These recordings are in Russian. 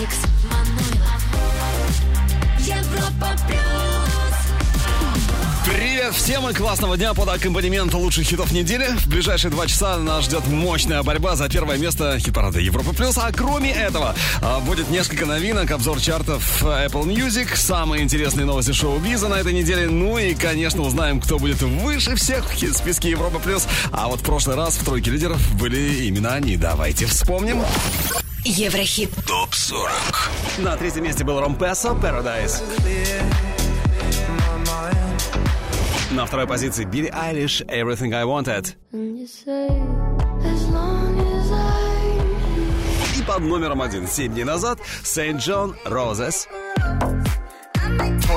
Алекс Манойлов. Европа плюс. Привет всем и классного дня под аккомпанемент лучших хитов недели. В ближайшие два часа нас ждет мощная борьба за первое место хит-парада Европа Плюс. А кроме этого, а, будет несколько новинок, обзор чартов Apple Music, самые интересные новости шоу-биза на этой неделе. Ну и, конечно, узнаем, кто будет выше всех в списке Европа Плюс. А вот в прошлый раз в тройке лидеров были именно они. Давайте вспомним. Еврохит. ТОП-40 На третьем месте был Ромпесо, Paradise. На второй позиции Билли Айлиш, Everything I Wanted. И под номером один, семь дней назад, Saint John Roses.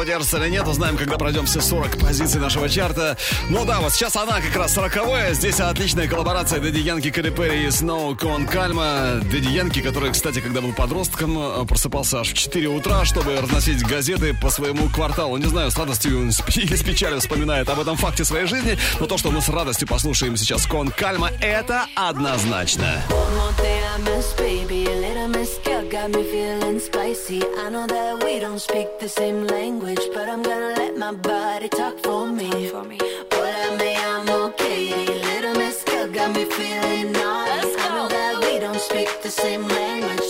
Удержится или нет, узнаем, когда пройдем все 40 позиций нашего чарта. Ну да, вот сейчас она как раз 40 Здесь отличная коллаборация Дэдди Янки, Кэрри Перри и Сноу Кон Кальма. Дэдди Янки, который, кстати, когда был подростком, э, просыпался аж в 4 утра, чтобы разносить газеты по своему кварталу. Не знаю, с радостью или с печалью вспоминает об этом факте своей жизни, но то, что мы с радостью послушаем сейчас Кон Кальма, это однозначно. One more day I miss, baby. A got me feeling spicy. I know that we don't speak the same language, but I'm gonna let my body talk for me. But I may, I'm okay. Little miss girl got me feeling naughty. I know that we don't speak the same language,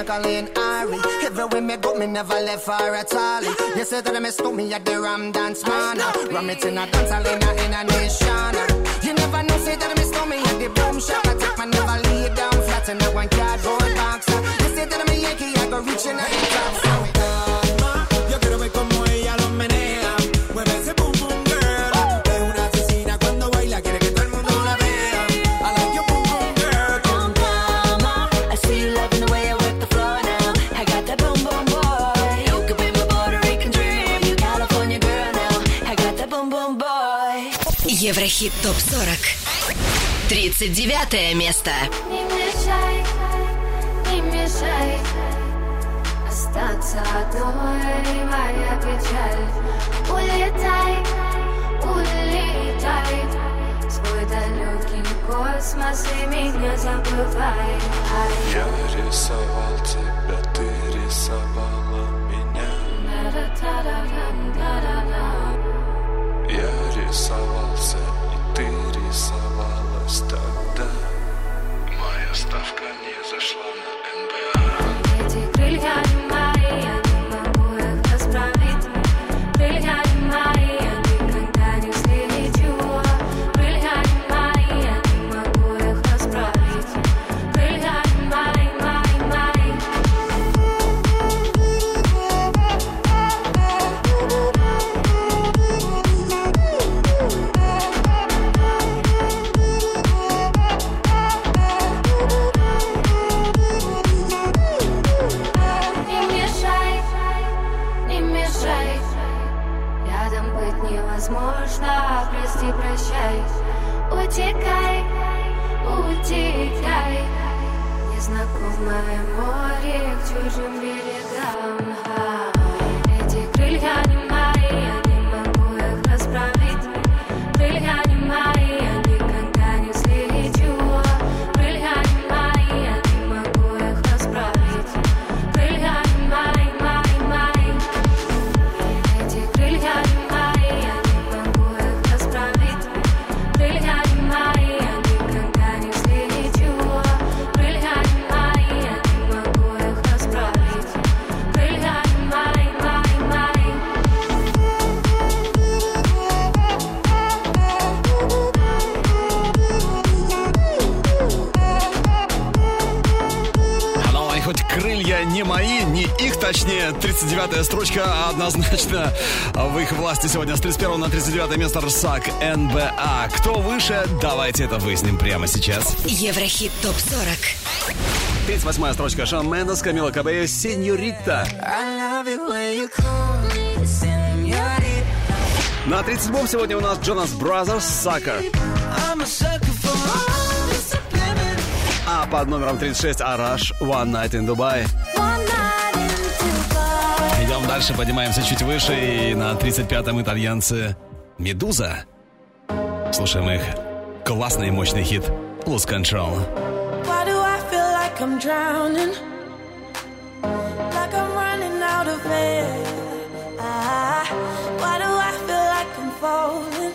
Jacqueline Ari. Everywhere me go, me never left her at all. You say that I miss me at the Ram Dance Man. Ram it in a dance hall in a, in a nation. You never know, say that I miss me at the boom shop. I take my never lay down flat in a one cardboard box. You say that I'm a Yankee, I go reaching out the top. So, calma. Yo quiero ver cómo ella lo menea. Еврохит ТОП-40. 39 место. Не мешай, не мешай Остаться одной моя печаль Улетай, улетай свой далекий космос и меня забывай Ай, Я рисовал тебя, ты рисовала меня. Я ты тогда Моя ставка не зашла на хоть крылья не мои, не их, точнее, 39-я строчка однозначно в их власти сегодня с 31 на 39 место RSAC NBA. Кто выше, давайте это выясним прямо сейчас. Еврохит ТОП-40. 38-я строчка Shawn Mendes, Camila Cabello, Señorita. На 37-м сегодня у нас Jonas Brothers, Sucker. А под номером 36 Араш, One Night in Dubai. Идем дальше, поднимаемся чуть выше. И на 35-м итальянцы Медуза. Слушаем их классный и мощный хит Lose Control. Why do I feel like I'm drowning? Like I'm running out of air. Ah, why do I feel like I'm falling?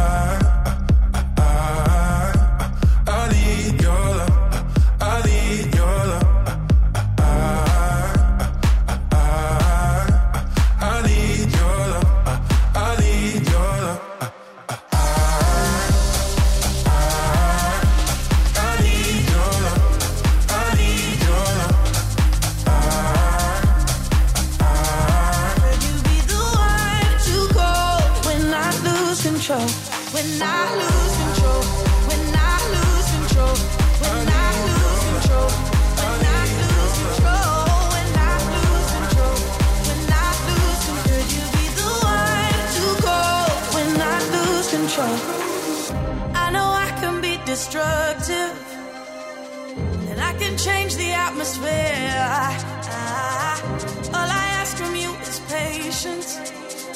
Control? When I lose control. When I lose control. When I lose control. When I lose control. I control. When I lose control. Could you be the one to call when I lose control? I know I can be destructive. And I can change the atmosphere. Ah, all I ask from you is patience.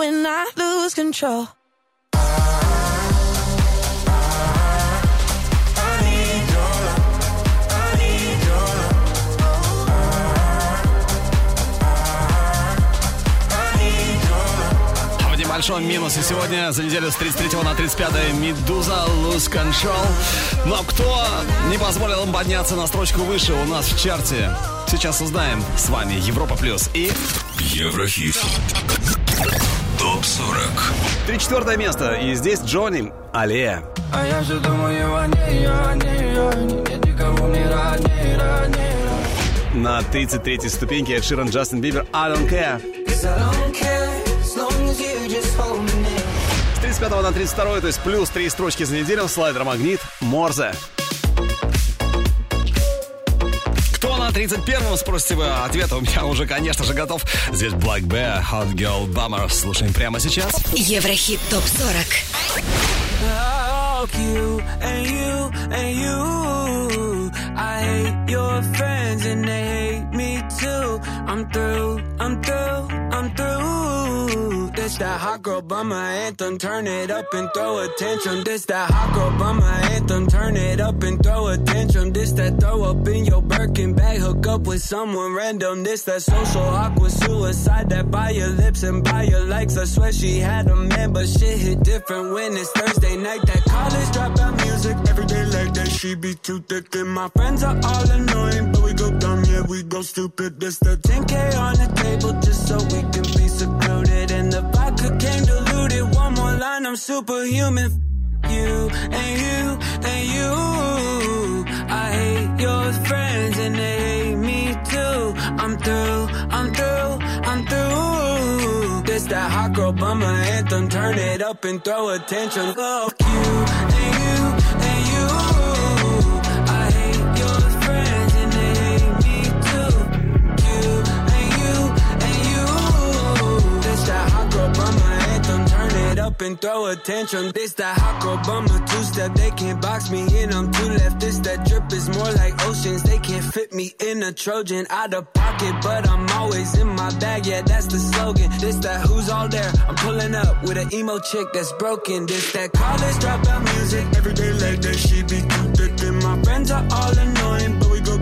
When I lose control? В небольшом минусе сегодня за неделю с 33 на 35 Медуза Lose Control. Но кто не позволил им подняться на строчку выше у нас в чарте? Сейчас узнаем. С вами Европа Плюс и Еврохит. Топ 40. 34 место. И здесь Джонни Аллея. А я все думаю о ней, о ней, о ней Нет никого мне ранее, ранее На 33 ступеньке Эд Ширан Джастин Бибер I Don't Care. С 35 на 32, то есть плюс 3 строчки за неделю. Слайдер Магнит. Морзе. На 31-м, спросите вы? Ответ у меня уже, конечно же, готов. Здесь Black Bear, Hot Girl Bummer. Слушаем прямо сейчас. Еврохит ТОП-40. Fuck you and you and you. I hate your friends and they hate me too. I'm through, I'm through, I'm through. This that hot girl bummer anthem. Turn it up and throw a tantrum. This that hot girl bummer anthem. Turn it up and throw a tantrum. This that throw up in your Birkin bag. Hook up with someone random. This that social awkward suicide. That by your lips and by your likes. I swear she had a man, but shit hit different when it's Thursday night. That college dropout music. Every day like that. She be too thick. And my friends are all annoying. But we go dumb, yeah, we go stupid. This the 10K on the table just so we can be secluded. I'm superhuman. You and you and you. I hate your friends and they hate me too. I'm through, I'm through, I'm through. This that hot girl bummer anthem. Turn it up and throw a tantrum. Fuck you and you and you. Up and throw a tantrum. This that hot girl two step. They can't box me in. I'm too left. This that drip is more like oceans. They can't fit me in a Trojan out of pocket, but I'm always in my bag. Yeah, that's the slogan. This that who's all there. I'm pulling up with an emo chick that's broken. This that college dropout music. Every day like that, she be too thick. And my friends are all annoying, but we go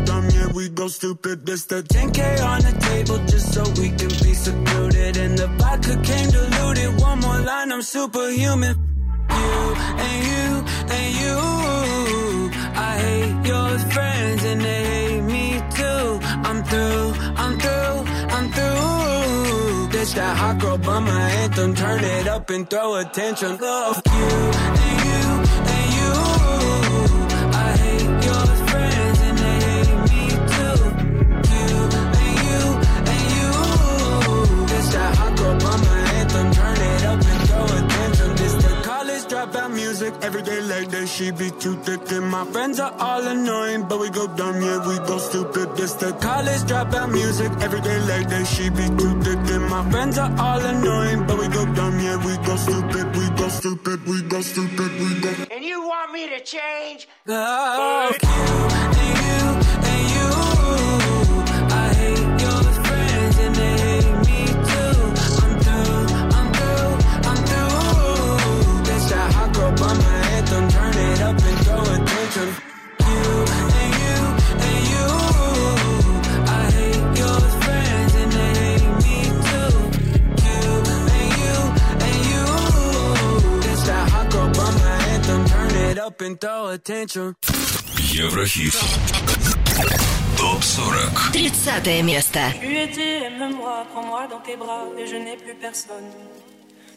we go stupid. This the 10K on the table just so we can be secluded. And the vodka came diluted. One more line, I'm superhuman. You and you and you. I hate your friends and they hate me too. I'm through, I'm through, I'm through. This that hot girl bummer anthem. Turn it up and throw attention. Love you and you. Hot girl bummer anthem. Turn it up and throw a tantrum. This the college dropout music. Every day like that, she be too thick. And my friends are all annoying, but we go dumb, yeah, we go stupid. This the college dropout music. Every day like that, she be too thick. And my friends are all annoying, but we go dumb, yeah, we go stupid, we go stupid, we go stupid, we go. And you want me to change? Fuck up and throw a tantrum. Еврохит. Топ 40. 30 место. Tu étais, aime-moi, prends-moi dans tes bras et je n'ai plus personne.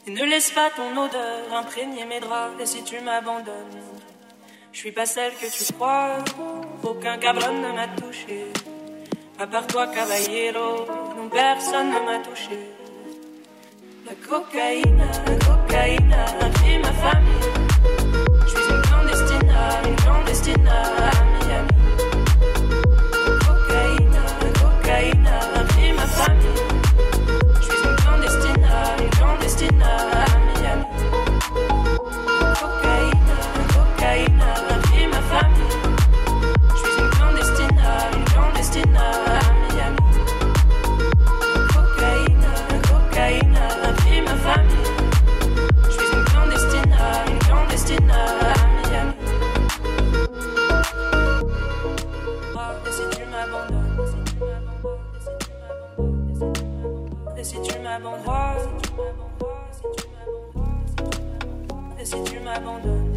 Et ne laisse pas ton odeur imprégner mes draps et si tu m'abandonnes, je suis pas celle que tu crois. Aucun cabron ne m'a touché. À part toi, caballero, non personne ne m'a touché. La cocaïne, la cocaïne a pris ma famille. I'm as tonight. M'abandonnes, et si tu m'abandonnes,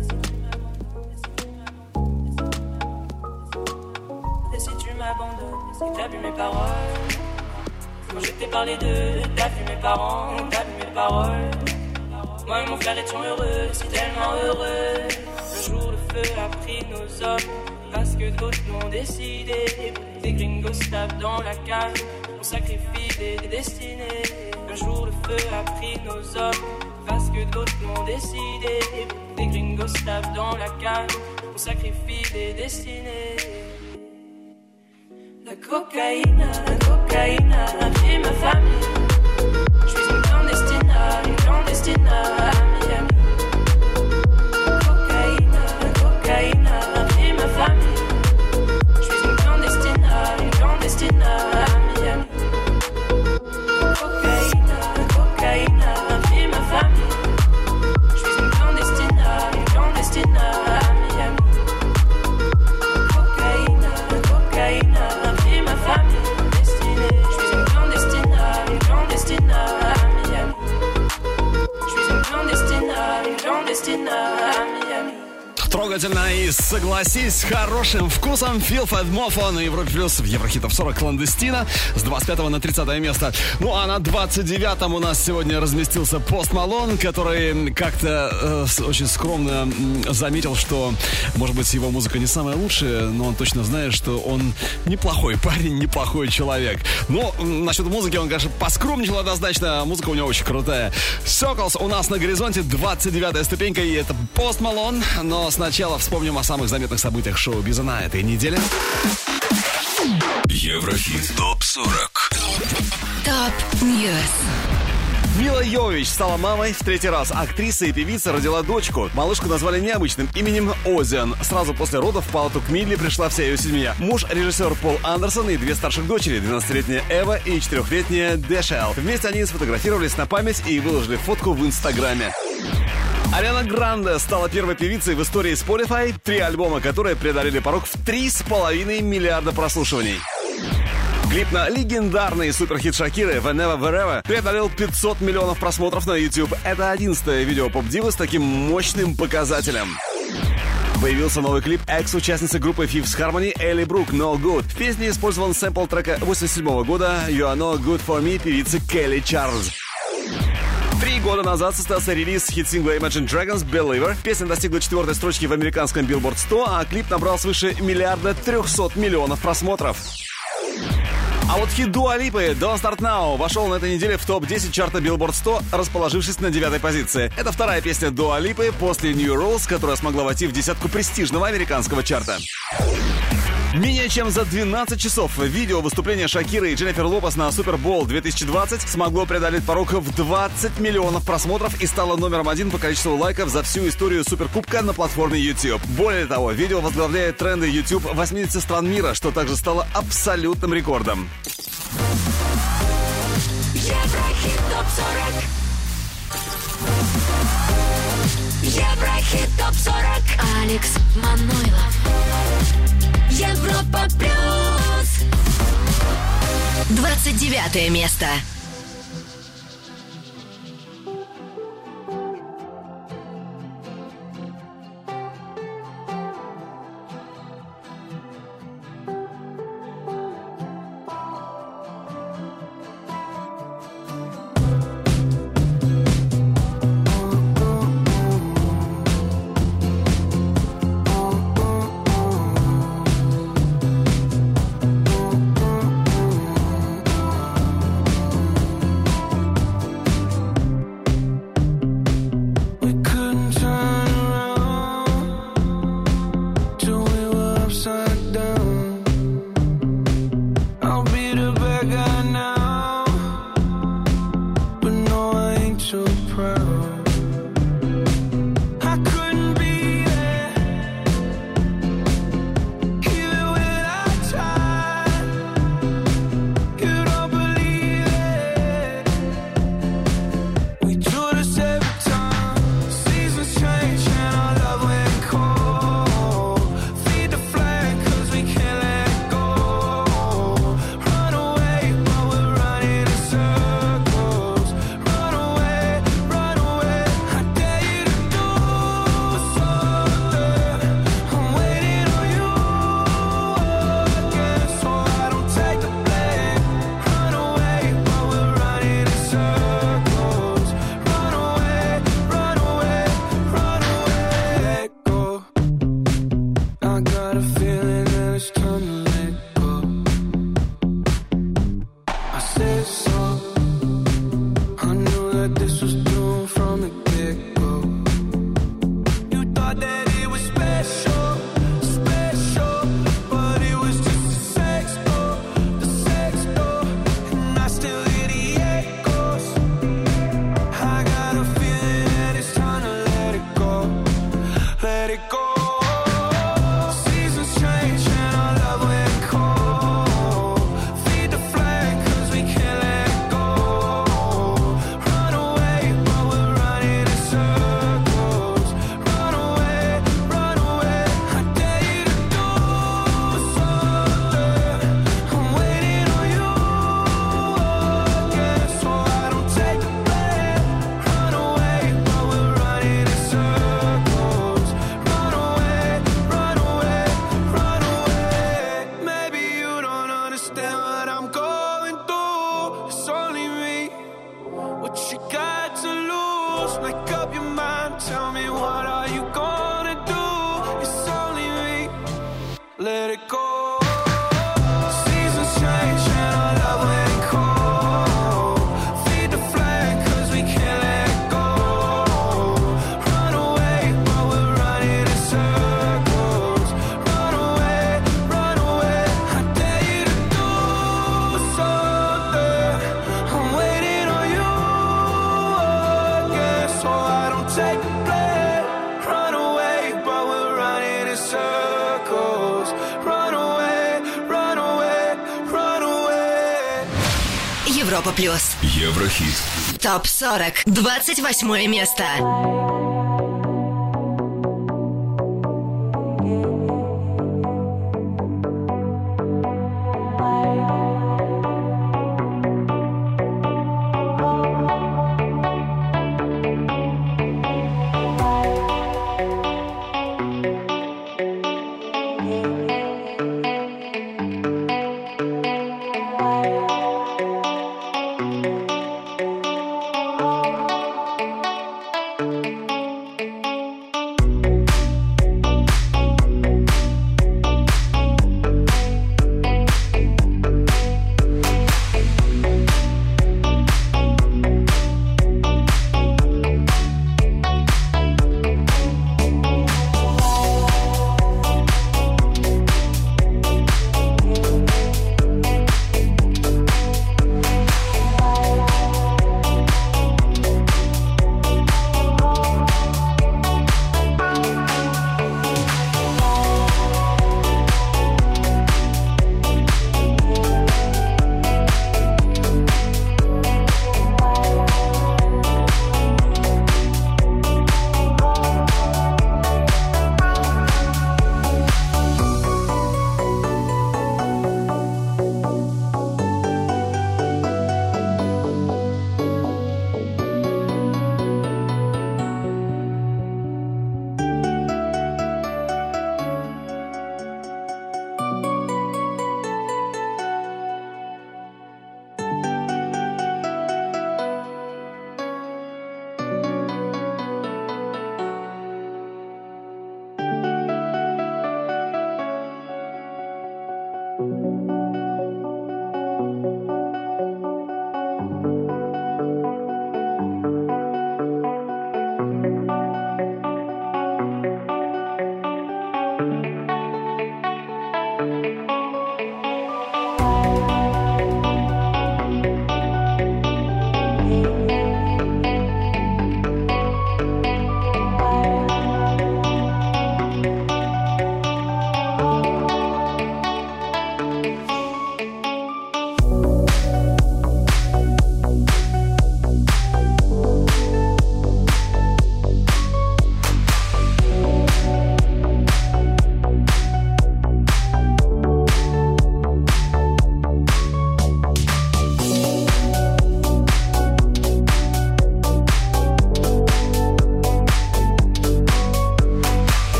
et si tu m'abandonnes, et si t'as vu mes paroles, quand je t'ai parlé d'eux, t'as vu mes parents, t'as vu mes paroles. Moi et mon frère étions heureux, si tellement heureux. Un jour le feu a pris nos hommes, parce que d'autres l'ont décidé. Des gringos tapent dans la cage, on sacrifie des destinées. Un jour le feu a pris nos hommes, parce que d'autres l'ont décidé. Des gringos tapent dans la cage, on sacrifie des destinées. La cocaïne, la cocaïne a ma famille. Je suis une clandestine, une clandestine Just enough. Трогательно и согласись, с хорошим вкусом Фил Федмофо на Европе Плюс в Еврохитов 40 кландестина с 25 на 30 место. Ну а на 29-м у нас сегодня разместился Пост Малон, который как-то э, с- очень скромно заметил, что, может быть, его музыка не самая лучшая, но он точно знает, что он неплохой парень, неплохой человек. Но насчет музыки он, конечно, поскромничал однозначно, а музыка у него очень крутая. Circles у нас на горизонте 29 ступенька, и это Post Malone. Но сначала вспомним о самых заметных событиях шоубиза на этой неделе. Еврохит ТОП-40 Top News. Милла Йовович стала мамой в третий раз. Актриса и певица родила дочку. Малышку назвали необычным именем Озиан. Сразу после родов в палату к Милле пришла вся ее семья. Муж, режиссер Пол Андерсон и две старших дочери, 12-летняя Эва и 4-летняя Дэшел. Вместе они сфотографировались на память и выложили фотку в Инстаграме. Ариана Гранде стала первой певицей в истории Spotify, три альбома, которые преодолели порог в 3,5 миллиарда прослушиваний. Клип на легендарный суперхит Шакиры «Whenever Wherever» преодолел 500 миллионов просмотров на YouTube. Это 11 видео поп-дивы с таким мощным показателем. Появился новый клип экс-участницы группы Fifth Harmony Элли Брук «No Good». В песне использован сэмпл трека 87 года «You Are No Good For Me» певицы Келли Чарльз. Три года назад состоялся релиз хит-сингла Imagine Dragons «Believer». Песня достигла четвертой строчки в американском Billboard 100, а клип набрал свыше миллиарда трехсот миллионов просмотров. А вот хит Дуа Липы «Don't Start Now» вошел на этой неделе в топ-10 чарта Billboard 100, расположившись на девятой позиции. Это вторая песня Дуа Липы после New Rules, которая смогла войти в десятку престижного американского чарта. Менее чем за 12 часов видео выступления Шакиры и Дженнифер Лопес на Супербол 2020 смогло преодолеть порог в 20 миллионов просмотров и стало номером один по количеству лайков за всю историю Суперкубка на платформе YouTube. Более того, видео возглавляет тренды YouTube 80 стран мира, что также стало абсолютным рекордом. Еврохит ТОП-40 Еврохит ТОП-40 Алекс Манойлов. Европа Плюс 29 место. Еврохит. Топ 40. 28 место.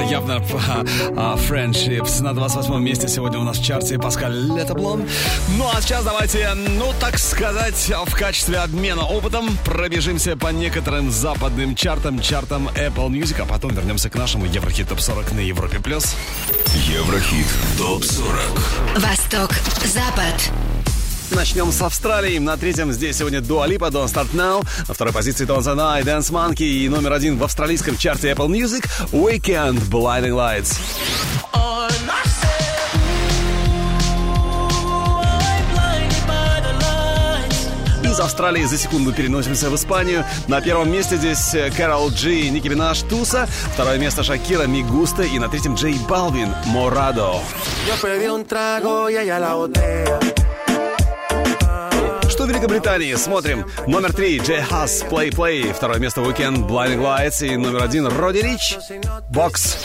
Музыки. Это явно а, Friendships. На 28 месте сегодня у нас в чарте Паскаль Летоблон. Ну а сейчас давайте, ну так сказать, в качестве обмена опытом пробежимся по некоторым западным чартам, чартам Apple Music, а потом вернемся к нашему Еврохит Топ 40 на Европе+. плюс. Еврохит. Топ-40. Восток, Запад. Начнем с Австралии. На третьем здесь сегодня Дуа Липа, Don't Start Now. На второй позиции Тонзана и Dance Monkey. И номер один в австралийском чарте Apple Music Weekend Blinding Lights. из Австралии за секунду переносимся в Испанию. На первом месте здесь э, Кэрол Джи и Ники Минаж Туса. Второе место Шакира Мигуста. И на третьем Джей Балвин Морадо. Yo Что в Великобритании? Смотрим. Номер три Джей Хас Play Play. Второе место Weekend Blinding Lights. И номер один Роди Рич Бокс.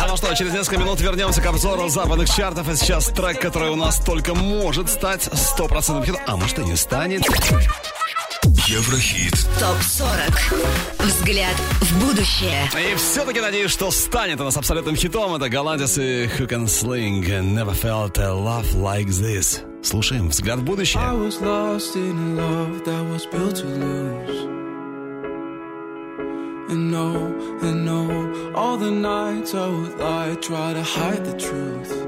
А ну что, через несколько минут вернемся к обзору западных чартов. И сейчас трек, который у нас только может стать стопроцентным хитом. А может и не станет. Еврохит. ТОП-40. Взгляд в будущее. И все-таки надеюсь, что станет у нас абсолютным хитом. Это голландец и Who Can Sling. Never felt a love like this. Слушаем «Взгляд в I будущее». was lost in love that was built to lose. And no, and no, all the nights I would lie, try to hide the truth.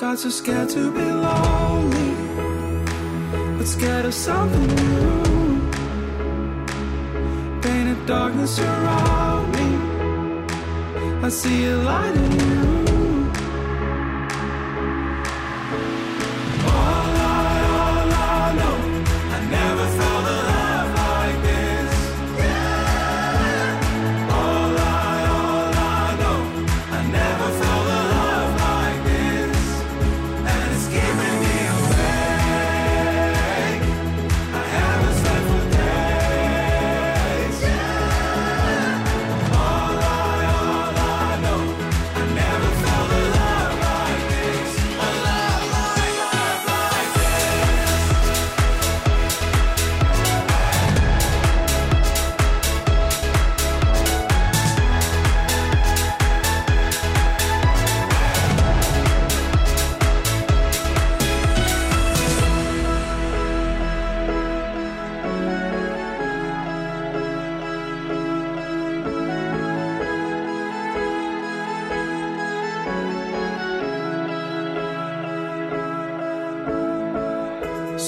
Got so scared to be lonely, but scared of something new. Painted darkness around me. I see a light in you.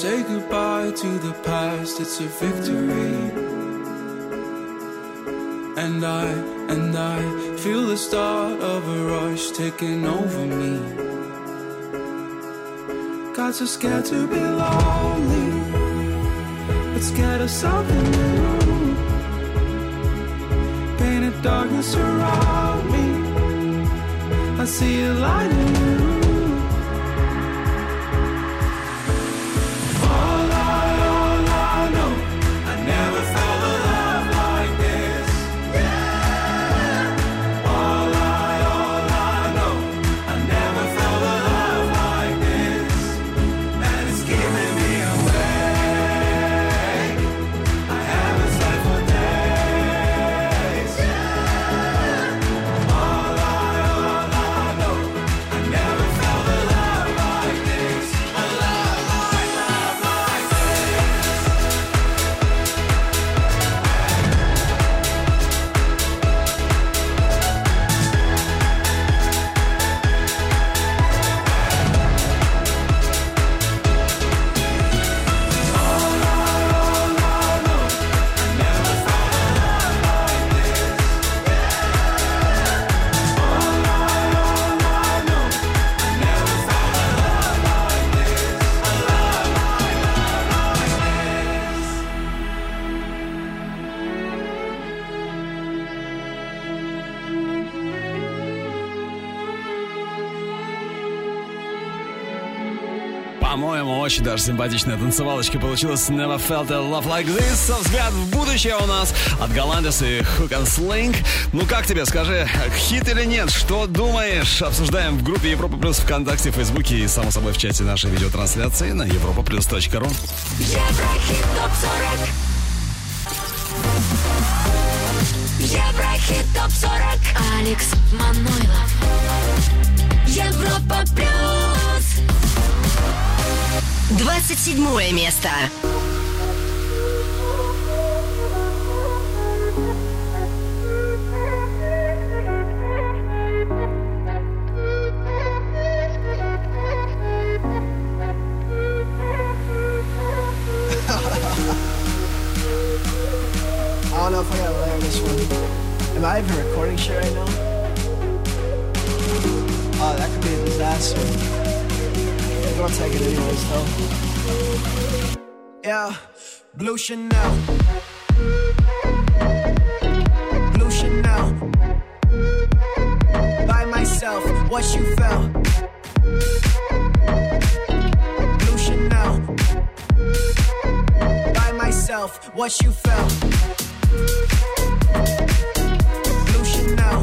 Say goodbye to the past, it's a victory. And I, and I feel the start of a rush taking over me. Got so scared to be lonely, but scared of something new. Painted darkness around me. I see a light in you. Даже симпатичная танцевалочка получилась. Never felt a love like this. Со взгляд в будущее у нас от Голландес и Hook and Sling. Ну как тебе, скажи, хит или нет? Что думаешь? Обсуждаем в группе Европа Плюс ВКонтакте, Фейсбуке и, само собой, в чате нашей видеотрансляции на europaplus.ru. Еврохит ТОП-40 Еврохит ТОП-40 Алекс Манойлов 27 место. You felt. Blue Chanel. By myself, what you felt. Blue Chanel.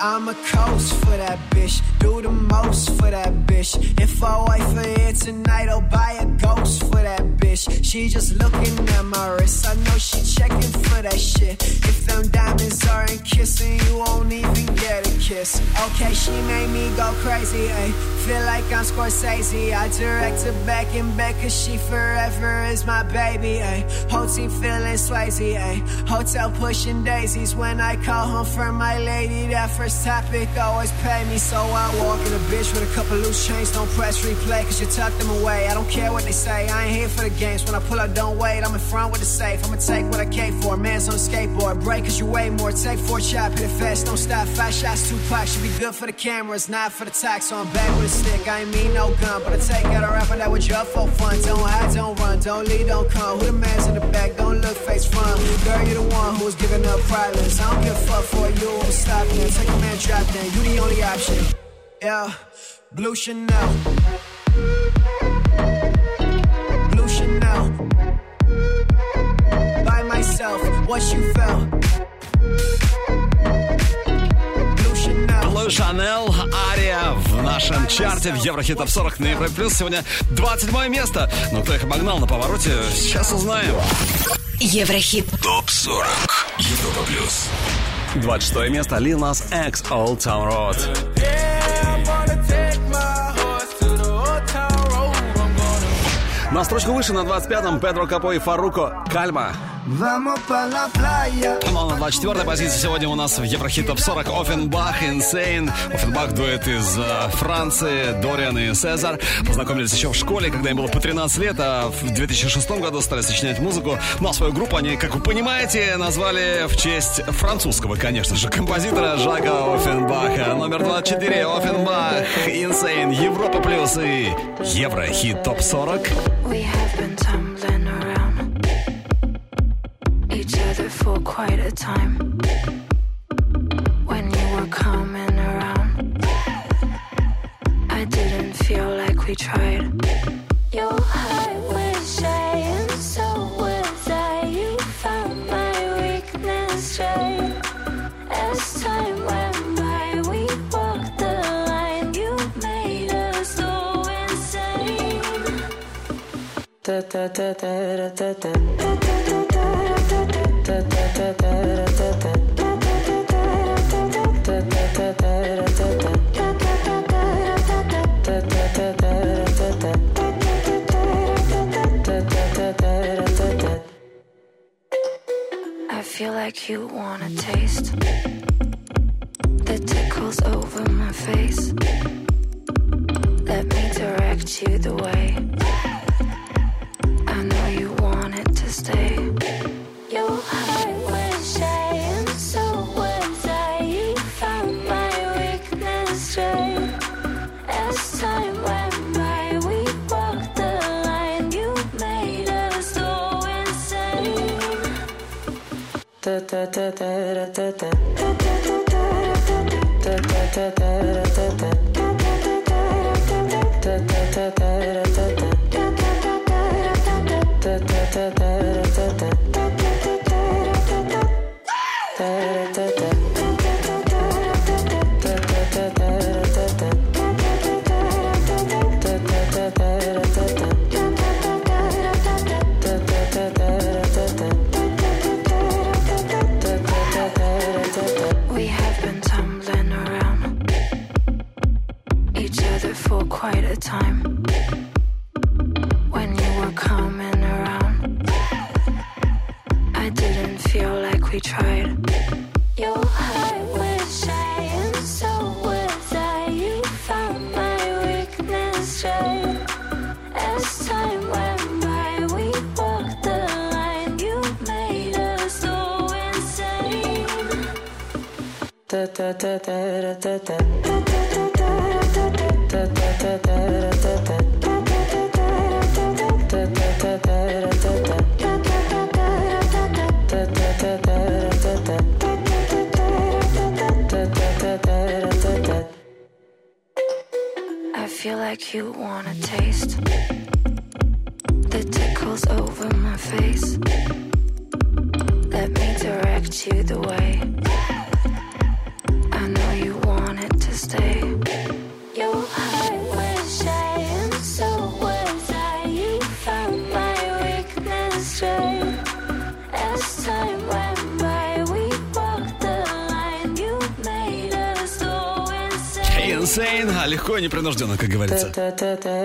I'm a coast for that bitch. Do the most for that bitch. If I wife her here tonight, I'll buy a ghost for that bitch. She just looking at my wrist. I know she checking for that shit. If them diamonds aren't kissing, you won't even get a kiss. Okay, she made me go crazy. Ay. Feel like I'm Scorsese. I direct her back and back, cause she forever is my baby. Ay. Whole team feeling Swayze. Ay. Hotel pushing daisies when I call home for my lady. That first topic always pay me, so I walk in a bitch with a couple loose chains. Don't press replay, cause you tuck them away. I don't care what they say, I ain't here for the games. When I pull up, don't wait, I'm in front with the safe. I'ma take what I came for. Man's on a skateboard, break cause you weigh more. Take four shot, hit it fast, don't stop. Five shots, two packs, should be good for the cameras, not for the tax. So I'm back with a stick, I ain't mean no gun, but I take out a rapper that was your for fun. Don't hide, don't run, don't lead, don't come. Who the man's in the back, don't look face front. Girl, you the one who was giving up privates. I don't give a fuck for you, I'm stopping. Take man, drop then, you the only option. Yeah, blue Chanel. Blue Chanel. By myself, what you felt. Blue Chanel. Blue Chanel, Ария в нашем чарте в Еврохит Топ 40 на Европе Плюс. Сегодня 27 место. Но кто их обогнал на повороте, сейчас узнаем. Еврохит. ТОП 40 Европа Плюс 26 место Lil Nas X Old Town Road. На строчку выше на 25-м Педро Капо и Фаруко Кальма. Vamos pa la playa. Ну а на 24-й позиции сегодня у нас в Еврохит Топ 40 Оффенбах Insane. Оффенбах дуэт из э, Франции, Дориан и Сезар. Познакомились еще в школе, когда им было по 13 лет, а в 2006 году стали сочинять музыку. Ну а свою группу они, как вы понимаете, назвали в честь французского, конечно же, композитора Жака Оффенбаха. Номер 24 Оффенбах Insane. Европа плюс и Еврохит Топ 40. We have been tumbling for quite a time. When you were coming around, I didn't feel like we tried. Your heart was shy, and so was I. You found my weakness right. As time went by, we walked the line. You made us so insane. Da da da da da da da. I feel like you wanna taste легко и непринужденно, как говорится.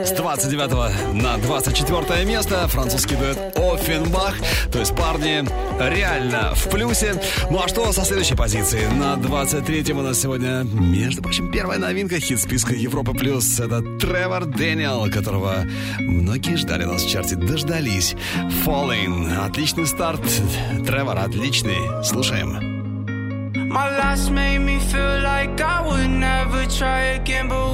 С 29 на 24 место французский дуэт Оффенбах. То есть парни реально в плюсе. Ну а что со следующей позиции? На 23 у нас сегодня, между прочим, первая новинка хит списка Европа Плюс. Это Тревор Дэниел, которого многие ждали нас в чарте. Дождались. Falling. Отличный старт. Тревор, отличный. Слушаем. My last made me feel like I would never try again. But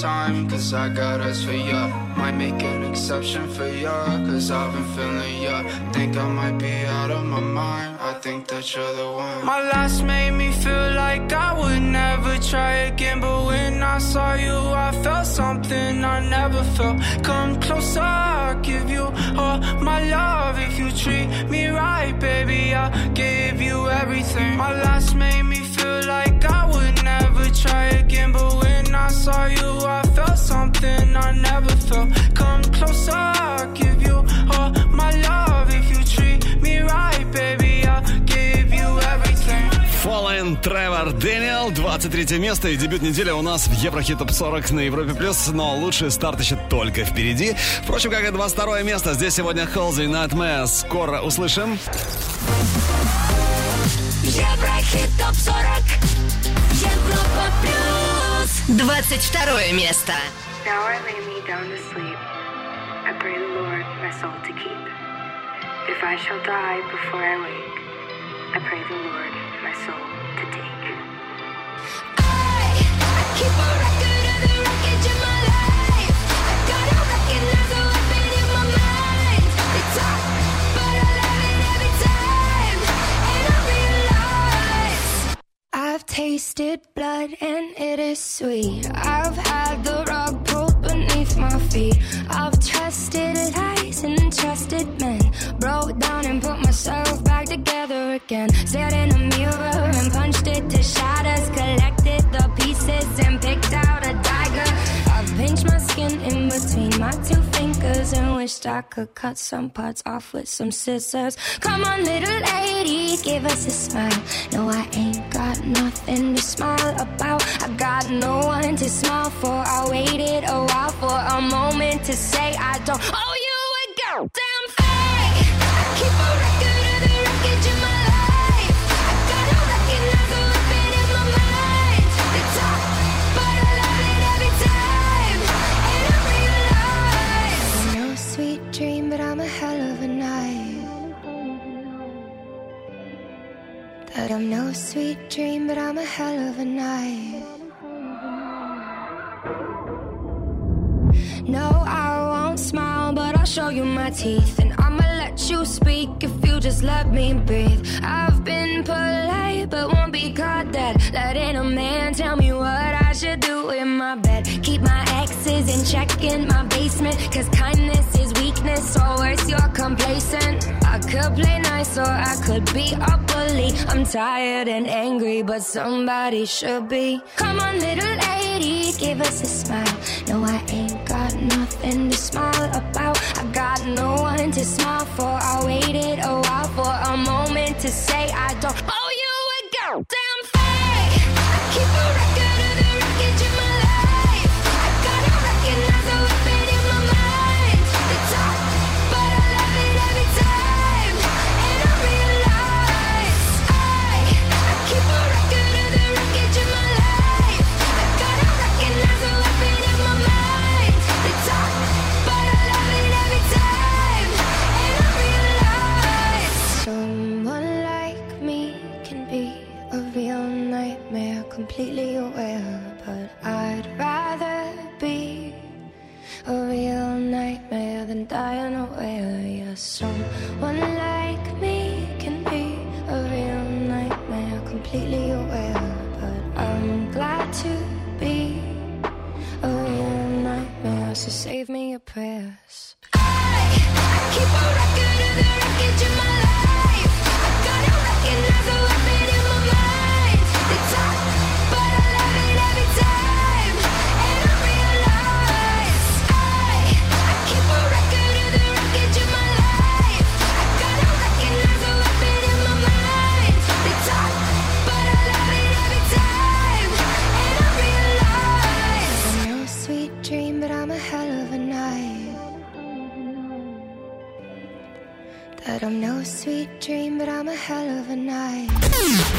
time, cause I got us for ya. Might make an exception for ya, cause I've been feeling ya. Think I might be out of my mind, I think that you're the one. My last made me feel like I would never try again, but when I saw you, I felt something I never felt. Come closer, I'll give you all my love. If you treat me right, baby, I'll give you everything. My last made me feel like I would never try again, but when I saw you, I felt something I never felt. Come closer, I'll give you all my love. If you treat me right, baby, I'll give you everything. Fallen Тревор Дэниел, 23 место и дебют недели у нас в Еврохит Топ 40 на Европе Плюс, но лучший старт еще только впереди. Впрочем, как и 22 место, здесь сегодня Холзи Nightmare. Скоро услышим. Еврохит ТОП-40 Европа плюс 22 место. Now I lay me down to sleep. I pray the Lord my soul to keep. If I shall die before I wake, I pray the Lord my soul to take. Keep a record of Tasted blood and it is sweet. I've had the rug pulled beneath my feet. I've trusted lies and trusted men. Broke down and put myself back together again. Stared in a mirror and punched it to shatters. Collected the pieces and picked out a dagger. My skin in between my two fingers and wished I could cut some parts off with some scissors. Come on, little lady, give us a smile. No, I ain't got nothing to smile about. I got no one to smile for. I waited a while for a moment to say I don't owe you a goddamn That I'm no sweet dream, but I'm a hell of a night. No, I won't smile, but I'll show you my teeth. Let you speak if you just let me breathe. I've been polite, but won't be caught dead. Letting a man tell me what I should do in my bed. Keep my exes in check in my basement. Cause kindness is weakness, or worse, you're complacent. I could play nice, or I could be a bully. I'm tired and angry, but somebody should be. Come on, little lady, give us a smile. No, I ain't got nothing to smile about. Got no one to smile for. I waited a while for a moment to say I don't owe you a goddamn thing. I keep completely aware. But I'd rather be a real nightmare than die unaware. Yeah, someone like me can be a real nightmare, completely aware. But I'm glad to be a real nightmare, so save me your prayers. I, I keep a record of the wreckage in my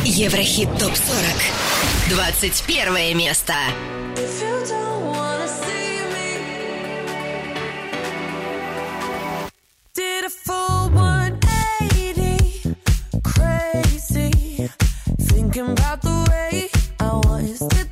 Еврохит ТОП-40. 21 место. Did a full 180, crazy. Thinking about the way I was.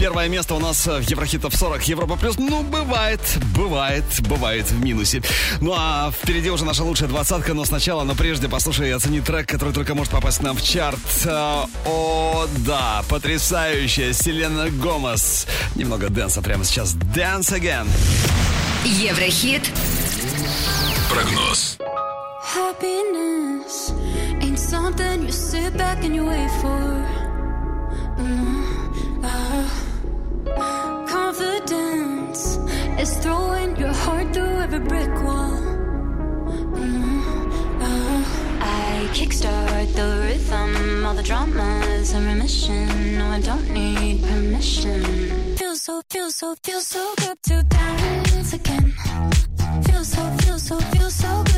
21 место у нас в Еврохит Топ 40 Европа Плюс. Ну, бывает, бывает, бывает в минусе. Ну, а впереди уже наша лучшая двадцатка, но сначала, но прежде послушай и оцени трек, который только может попасть к нам в чарт. А, О, да, потрясающая Селена Гомес. Немного дэнса прямо сейчас. Dance Again. Еврохит. Прогноз. Happiness ain't something you sit back and you wait for. Is throwing your heart through every brick wall. Mm, ah. I kickstart the rhythm, all the dramas in remission. No, I don't need permission. Feels so, feels so, feels so good to dance again. Feels so, feels so, feels so good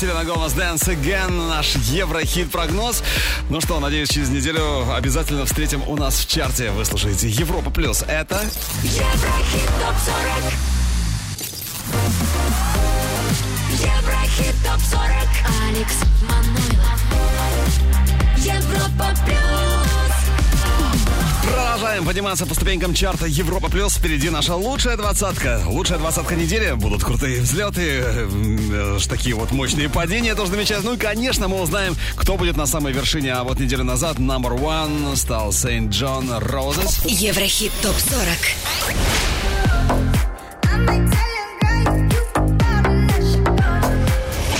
Селена Гомес Dance Again, наш Еврохит-прогноз. Ну что, надеюсь, через неделю обязательно встретим у нас в чарте. Вы слушаете Европа Плюс. Это... Еврохит ТОП 40 Продолжаем подниматься по ступенькам чарта Европа Плюс. Впереди наша лучшая двадцатка. Лучшая двадцатка недели. Будут крутые взлеты, э, такие вот мощные падения тоже намечаются. Ну и, конечно, мы узнаем, кто будет на самой вершине. А вот неделю назад number one стал Сейнт Джон Розес. Еврохит ТОП-40.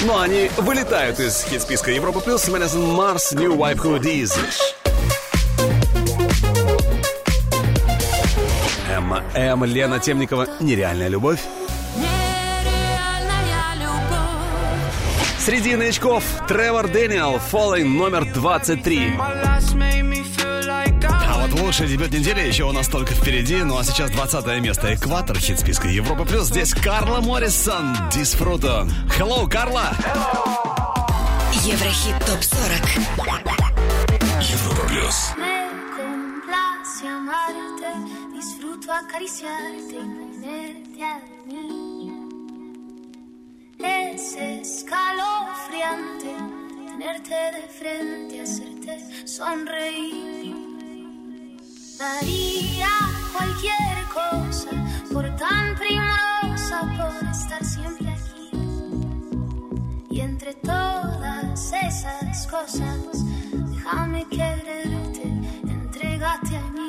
Ну, они вылетают из хит-списка Европа Плюс. Мэдисон Марс, New Wipe Hoodies. Эмма М. Лена Темникова. Нереальная любовь. Нереальная любовь. Среди новичков Тревор Дэниел, Falling номер 23. My last made me feel like I А вот лучший дебют недели еще у нас только впереди. Ну а сейчас 20 место. Экватор хит-списка Европа Плюс. Здесь Карла Моррисон, Дисфруто. Hello, Карла! Еврохит ТОП-40. Европа Плюс. junto a acariciarte y ponerte a dormir. Es escalofriante tenerte de frente, hacerte sonreír. Daría cualquier cosa por tan primorosa, por estar siempre aquí. Y entre todas esas cosas, déjame quererte, entregate a mí.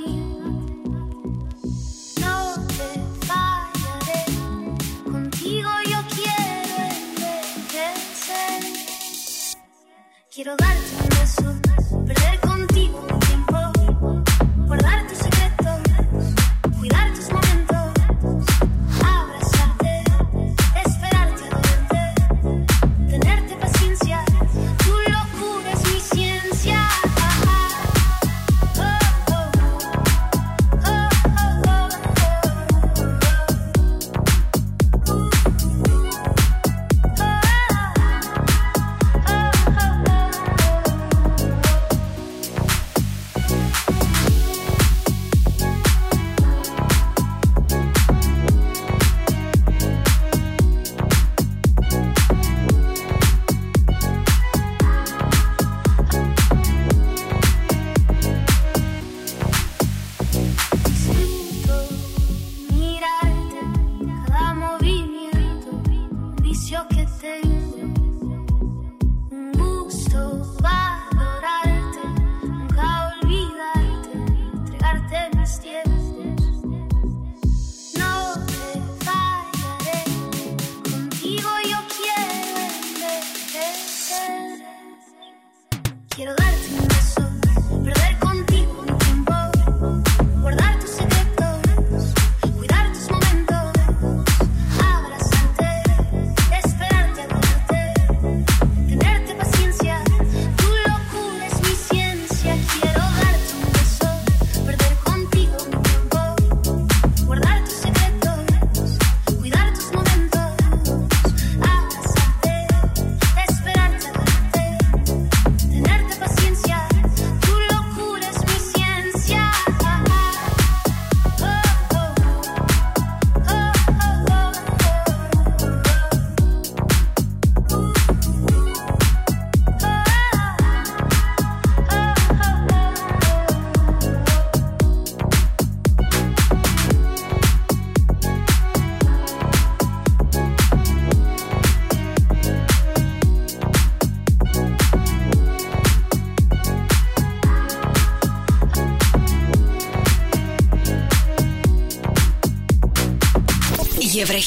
Quiero darte un beso, perder contigo un tiempo, por darte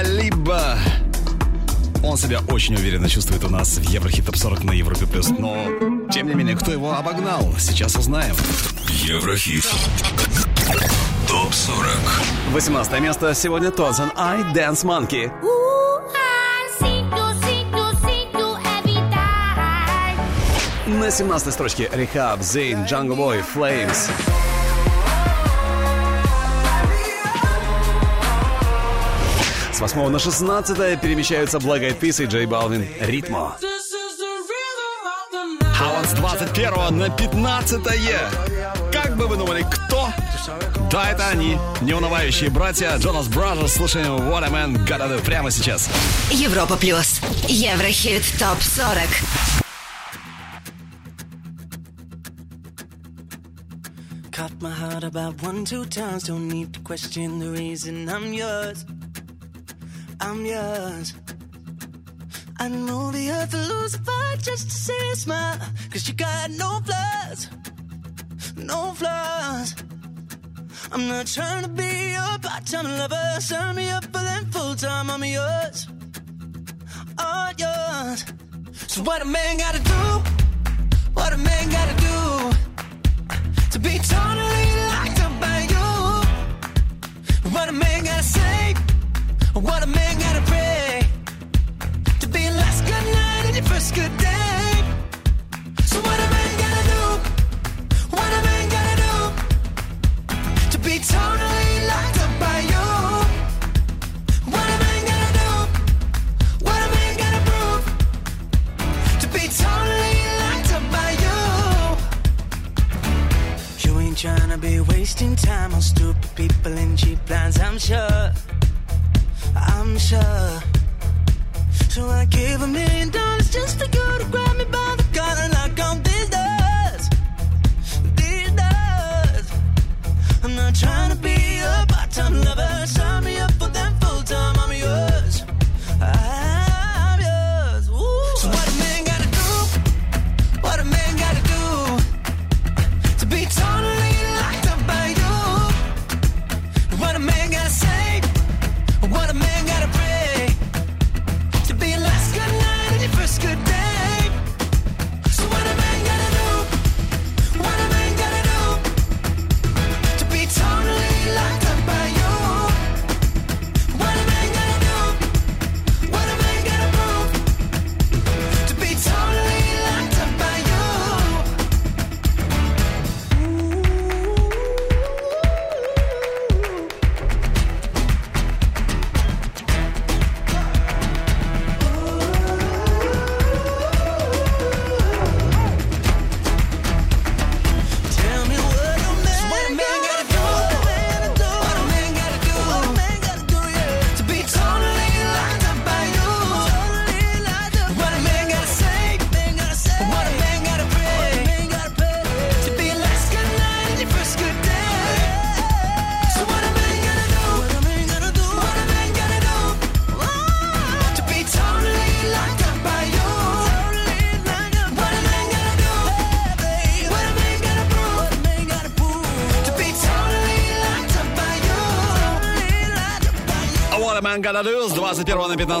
Джа Халиба. Он себя очень уверенно чувствует у нас в Еврохит Топ 40 на Европе Плюс. Но, тем не менее, кто его обогнал, сейчас узнаем. Еврохит. Топ 40. 18 место сегодня Тозен Ай Dance Monkey. На 17 строчке Рехаб, Зейн, Джанго Бой, Флеймс. С 8 на 16 перемещаются Black Eyed Peas и J Balvin Ritmo. А вот с 21 на 15 Как бы вы думали, кто? Да, это они, неунывающие братья Jonas Brothers. Слушаем What a Man Gotta Do прямо сейчас. Европа плюс. Еврохит топ 40. Cut my heart about one, two times. Don't need to question the reason I'm yours. I'm yours. I know the earth will lose a fight just to see a smile. Cause you got no flaws. No flaws. I'm not trying to be your part-time lover. Sign me up for them full-time. I'm yours. All yours. So what a man gotta do? What a man gotta do? to be totally locked up by you. What a man gotta say, what a man gotta pray to be your last good night and your first good day. So what a man gotta do, what a man gotta do to be totally locked up by you. What a man gotta do, what a man gotta prove to be totally locked up by you. You ain't tryna be wasting time on stupid people and cheap plans, I'm sure. I'm sure. So I give a million dollars just for you to grab me by the collar and lock on these doors. These doors. I'm not trying to be a part-time lover.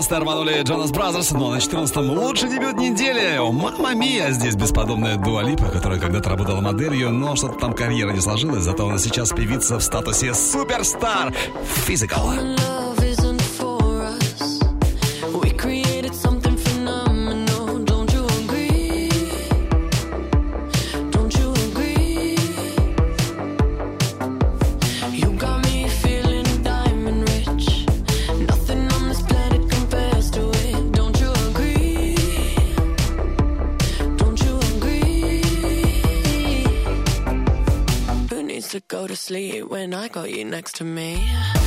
21 на 15 рванули Jonas Brothers, но на 14 лучший дебют недели. Мамма миа, здесь бесподобная Dua Lipa, которая когда-то работала моделью, но что-то там карьера не сложилась, зато она сейчас певица в статусе суперстар. Physical. Love next to me?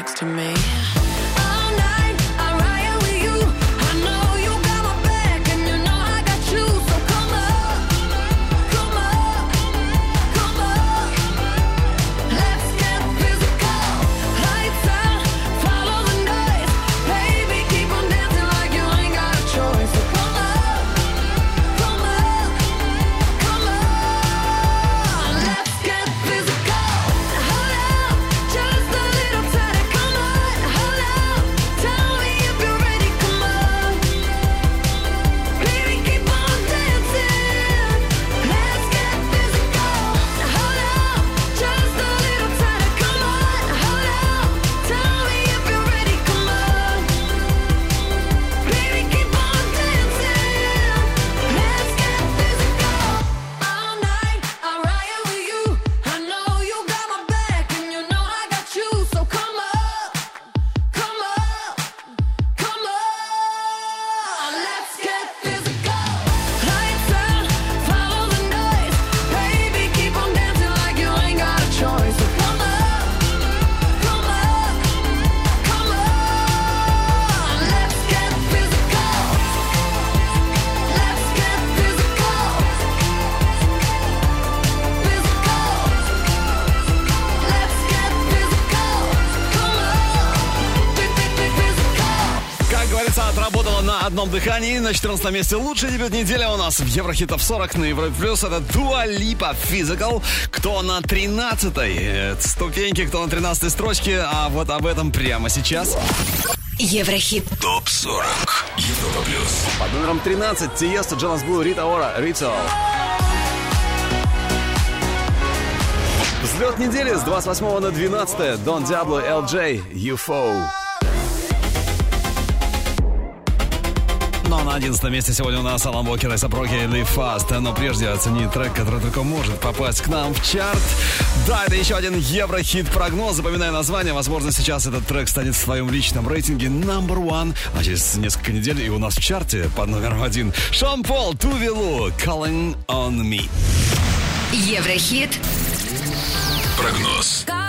next to me. в дыхании. На 14 месте лучший дебют недели у нас в Еврохитов 40 на Европе Плюс. Это Дуа Липа Physical. Кто на 13 э, ступеньке, кто на 13 строчке. А вот об этом прямо сейчас. Еврохит. Топ 40. Европа Плюс. Под номером 13 Тиеста, Джонас Блу, Рита Ора, Ритуал. Взлет недели с 28 на 12. Дон Диабло, ЛД, UFO. на 11 месте сегодня у нас Алан Уокер и Сапроки Live Fast. Но прежде оцени трек, который только может попасть к нам в чарт. Да, это еще один еврохит-прогноз. Запоминай название. Возможно, сейчас этот трек станет в своем личном рейтинге number one. А через несколько недель и у нас в чарте под номером один. Шон Пол, Тувилу, Calling on Me. Еврохит. Прогноз. Прогноз.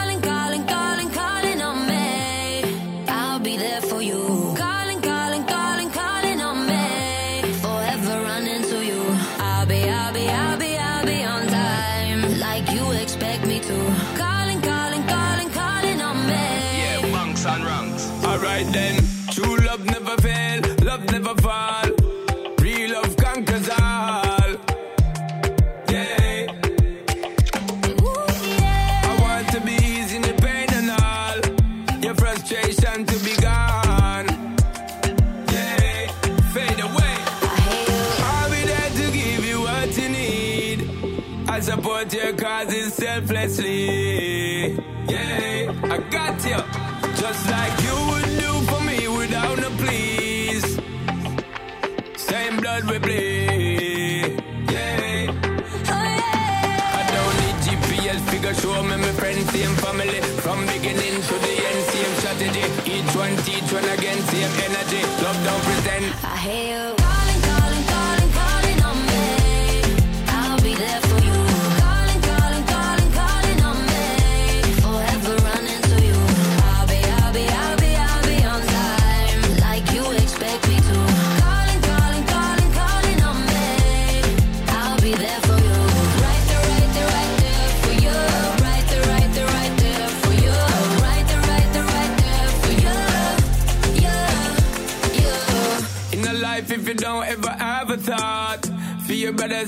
lifelessly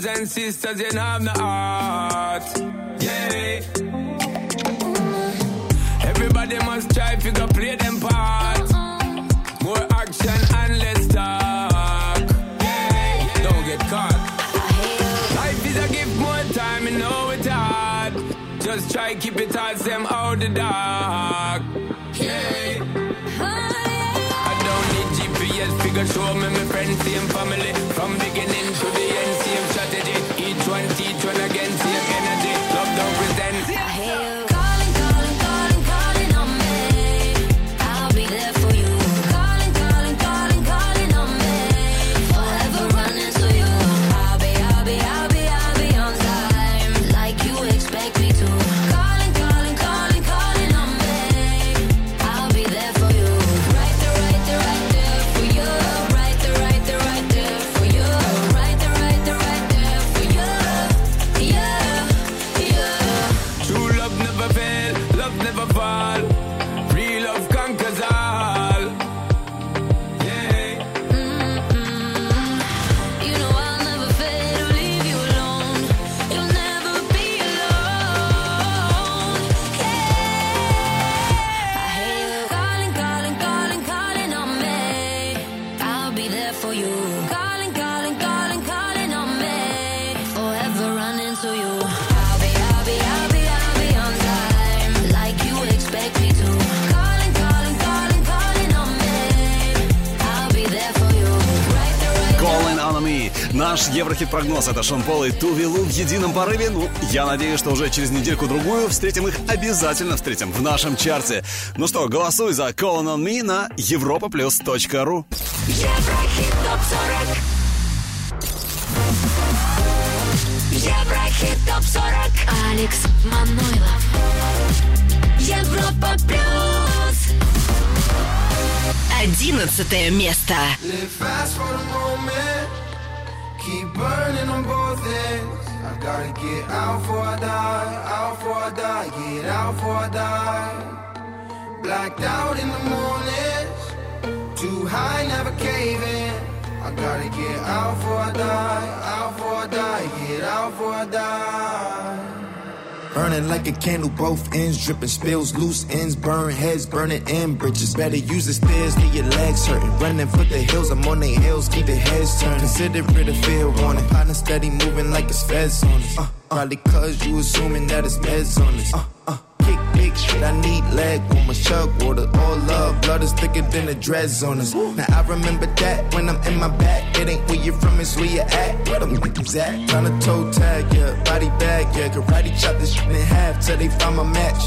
brothers and sisters, you know I'm the heart. Yeah. Everybody must try if you go play them part. More action and less talk. Yeah. Don't get caught. Life is a gift, more time, you know it's hard. Just try keep it hard, them out the dark. Yeah. I don't need GPS, figure show me my friends, and family from beginning. Наш Еврохит-прогноз. Это Шон Пол и Тувилу в едином порыве. Ну, я надеюсь, что уже через недельку-другую встретим их, обязательно встретим в нашем чарте. Ну что, голосуй за Call on Me на europaplus.ru Еврохит ТОП-40 Еврохит ТОП-40 Алекс Манойлов. Европа Плюс Одиннадцатое место. Live fast for the moment. Keep burning on both ends. I gotta get out before I die. Out before I die. Get out before I die. Blacked out in the mornings. Too high, never caving. I gotta get out before I die. Out before I die. Get out before I die. Burning like a candle, both ends dripping, spills, loose ends, burn heads, burning in bridges. Better use the stairs, get your legs hurting. Running for the hills, I'm on their heels, keep their heads turned. Consider it a fair warning. Partner steady moving like it's feds on us. Uh, probably cause you assuming that it's meds on us. Uh, uh, big shit, I need leg warmers, chug water, all love. Blood is thicker than the dreads on us. Now I remember that when I'm in my back. It ain't where you're from, it's where you at. Where them niggas at? Tryna toe tag, yeah, body bag, yeah. Karate chop this shit in half till they find my match.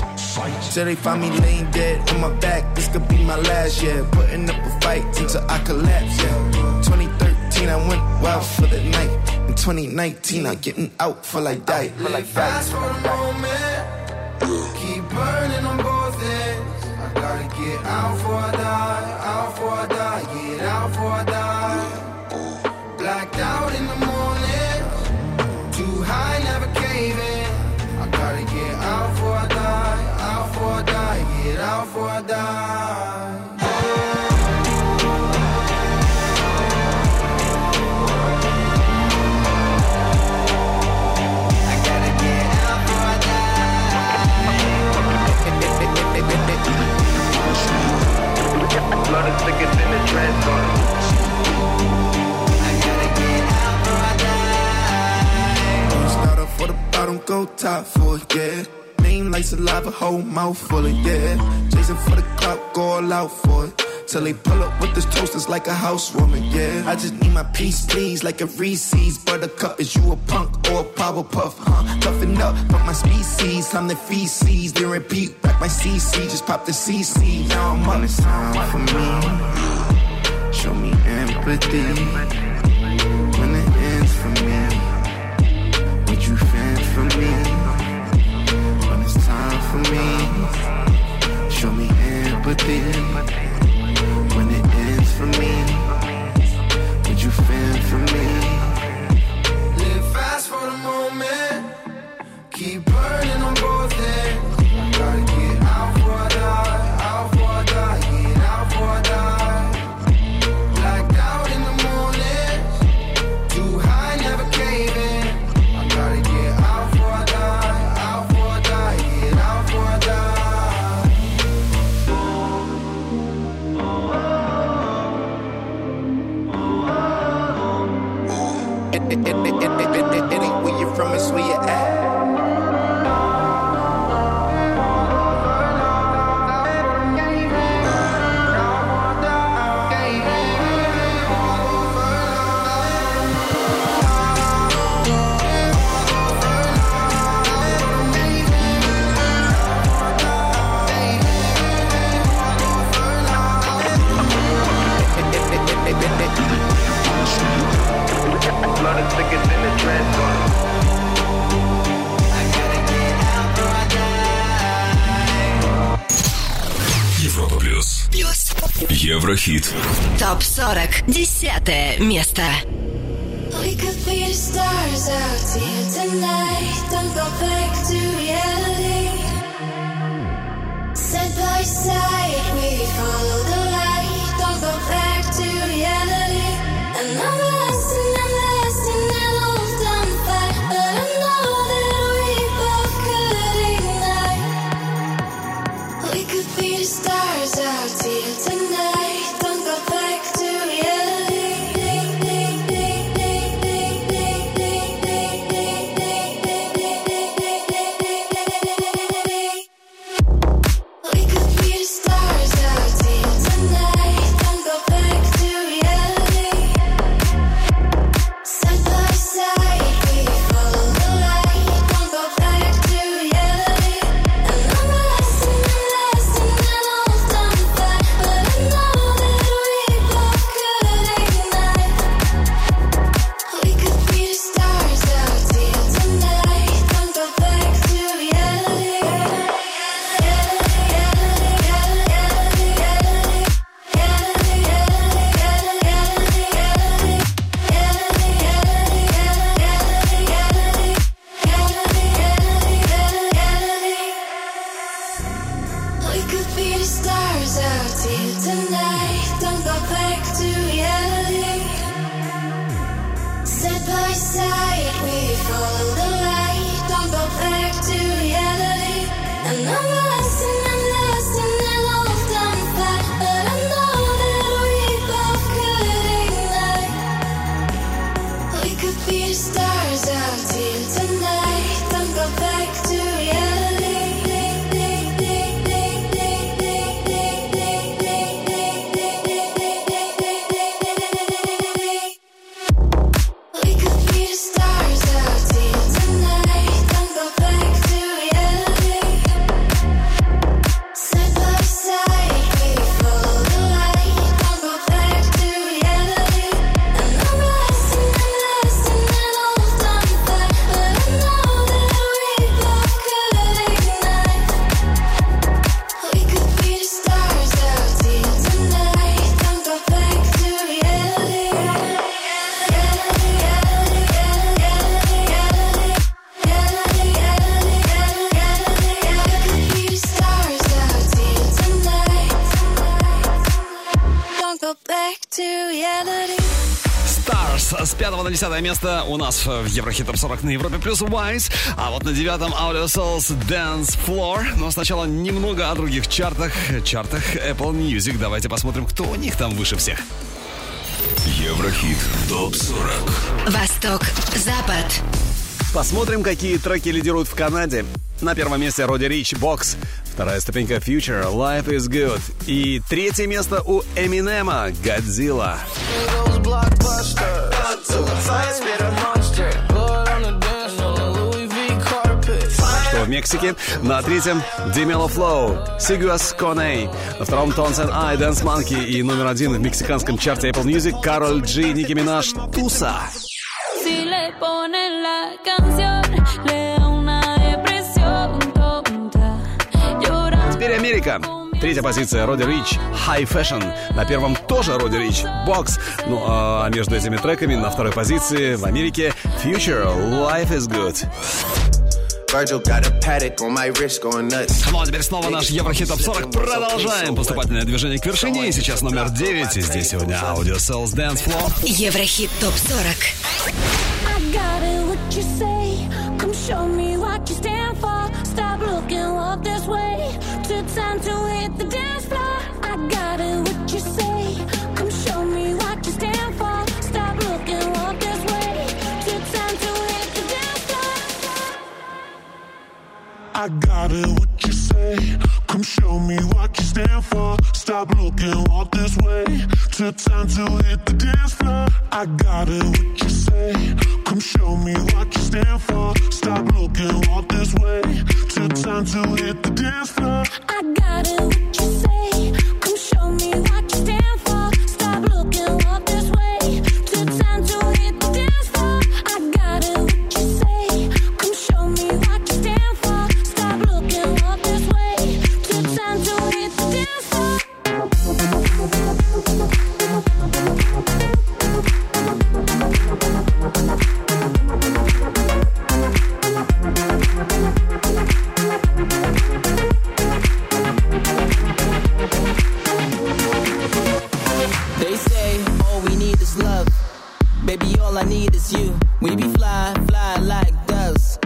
Till they find me laying dead on my back. This could be my last, yeah. Putting up a fight until I collapse, yeah. 2013, I went wild for the night. In 2019, I'm getting out for like die. For like Fast for a moment. Burning on both ends. I gotta get out before I die. Out before I die. Get out before I die. Blacked out in the morning. Too high, never caving. I gotta get out before I die. Out before I die. Get out before I die. Go top for it, yeah. Name like saliva, whole mouth full of, yeah. Chasing for the clout, go all out for it. Till they pull up with this toasters like a housewarming, yeah. I just need my peace, please, like a Reese's. Buttercup, is you a punk or a power puff, huh? Toughen up, but my species, I'm the feces. Then repeat, back my CC, just pop the CC. Now I'm on it's time for me. Show me empathy. everything место. 5 на 10 место у нас в Еврохит Топ 40 на Европе плюс Wise, а вот на девятом Audio Souls Dance Floor. Но сначала немного о других чартах, чартах Apple Music. Давайте посмотрим, кто у них там выше всех. Еврохит ТОП-40 Восток, Запад. Посмотрим, какие треки лидируют в Канаде. На первом месте Роди Рич Бокс. Вторая ступенька Future Life is Good. И третье место у Эминема Годзилла. Что в Мексике? На третьем Dímelo Flow, Sigues Con Él. На втором Tones and I, Dance Monkey. И номер один в мексиканском чарте Apple Music Karol G, Nicki Minaj, Tusa. Теперь Америка. Третья позиция Roddy Ricch High Fashion. На первом тоже Roddy Ricch Box. Ну а между этими треками на второй позиции в Америке Future Life is Good. Virgil got a paddock on my wrist going nuts. Ну а теперь снова наш Еврохит Топ 40. Продолжаем поступательное движение к вершине. И сейчас номер 9. И здесь сегодня Audio Cells Dance Floor. Еврохит ТОП 40. I got it, what you say? Come show me what you stand for. Stop way. Took time to hit the dance floor. I got it, what you say? Come show me what you stand for. Stop looking, walk this way. Took time to hit the dance floor. I got it, what you say? Come show me what you stand for. Stop looking, walk this way. Took time to hit the dance floor. I got it, what you say? Come show me what you stand for. Stop looking, walk this way. Took time to hit the dance floor. I got it, what you say? Come show me all we need is love. Baby, all I need is you. We be fly, fly like doves.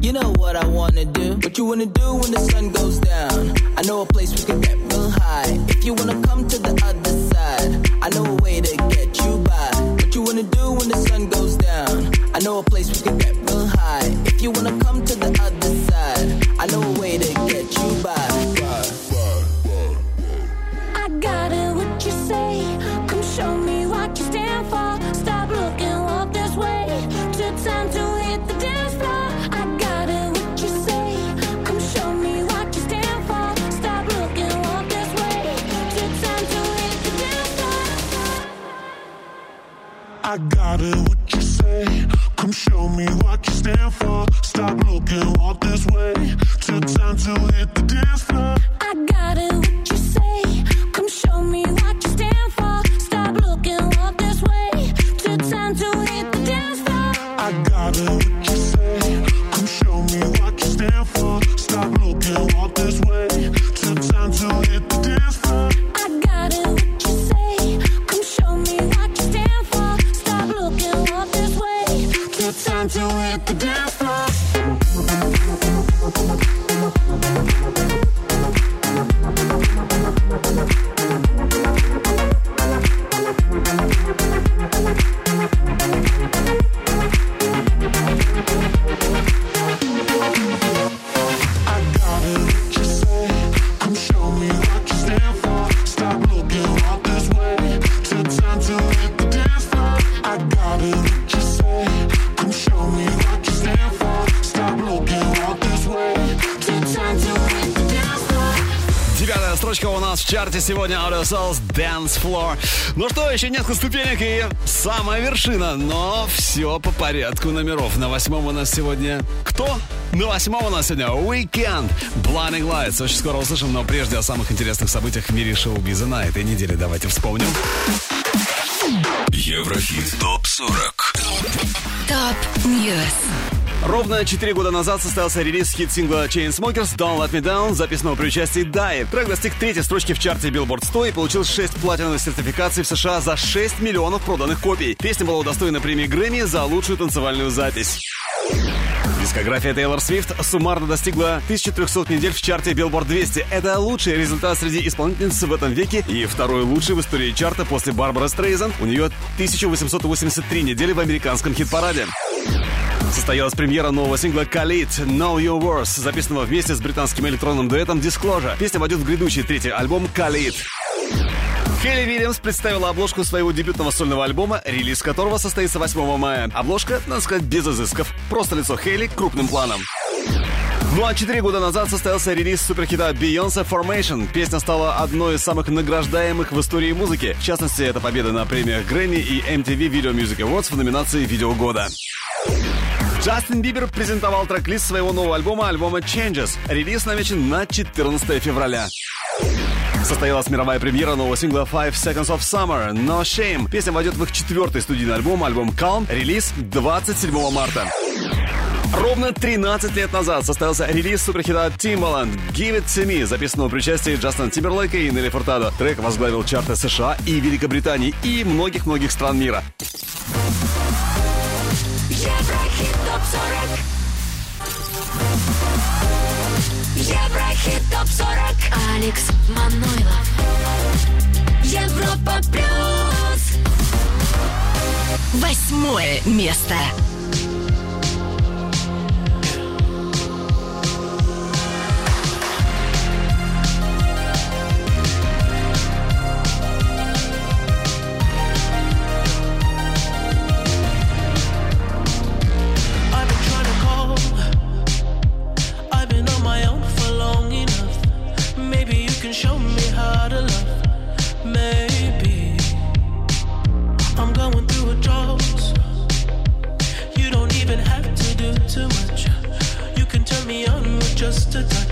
You know what I wanna do. What you wanna do when the sun goes down? I know a place we can get real high. If you wanna come to the other side, I know a way to get you by. What you wanna do when the sun goes down? I know a place we can get real high. If you wanna come to the other I got it, what you say? Come show me what you stand for. Stop looking, walk this way. Took time to hit the dance floor. Сегодня Audiosoulz Dance Floor. Ну что, еще несколько ступенек и самая вершина. Но все по порядку номеров. На восьмом у нас сегодня кто? На восьмом у нас сегодня Weeknd Blinding Lights. Очень скоро услышим, но прежде о самых интересных событиях в мире шоу-биза на этой неделе. Давайте вспомним. Еврохит ТОП-40 Top News. Ровно 4 года назад состоялся релиз хит-сингла Chainsmokers Don't Let Me Down, записанного при участии Daya. Трек достиг третьей строчки в чарте Billboard 100 и получил 6 платиновых сертификаций в США за 6 миллионов проданных копий. Песня была удостоена премии Грэмми за лучшую танцевальную запись. Дискография Тейлор Свифт суммарно достигла 1300 недель в чарте Billboard 200. Это лучший результат среди исполнительниц в этом веке и второй лучший в истории чарта после Барбары Стрейзен. У нее 1883 недели в американском хит-параде. Состоялась премьера нового сингла Khalid «Know Your Worth», записанного вместе с британским электронным дуэтом Disclosure. Песня войдет в грядущий третий альбом Khalid. Хелли Вильямс представила обложку своего дебютного сольного альбома, релиз которого состоится 8 мая. Обложка, надо сказать, без изысков. Просто лицо Хейли крупным планом. Ну а четыре года назад состоялся релиз суперхита Beyoncé Formation. Песня стала одной из самых награждаемых в истории музыки. В частности, это победа на премиях Грэмми и MTV Video Music Awards в номинации «Видео года». Джастин Бибер презентовал трек-лист своего нового альбома, альбома Changes. Релиз намечен на 14 февраля. Состоялась мировая премьера нового сингла Five Seconds of Summer No Shame. Песня войдет в их четвертый студийный альбом, альбом Calm. Релиз 27 марта. Ровно 13 лет назад состоялся релиз суперхита Timbaland «Give It To Me», записанного при участии Джастина Тимберлейка и Нелли Фуртадо. Трек возглавил чарты США и Великобритании и многих-многих стран мира. Еврохит ТОП-40 Еврохит ТОП-40 Алекс Манойлов. Европа Плюс. Восьмое место. Just a touch,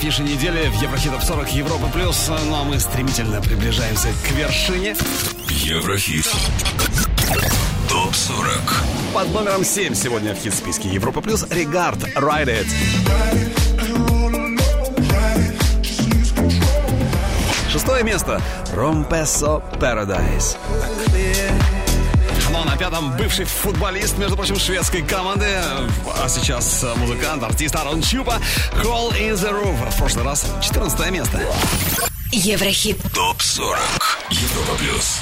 позиция у нас на фише недели в Еврохитов 40 Европа Плюс. Ну а мы стремительно приближаемся к вершине. Еврохит. Топ 40. Под номером 7 сегодня в хит-списке Европа Плюс Регард Ride It. Шестое место Ромпесо Paradise пятом бывший футболист, между прочим, шведской команды, а сейчас э, музыкант, артист Арон Чупа, Call in the Roof. В прошлый раз 14 место. Еврохит. Топ 40. Европа плюс.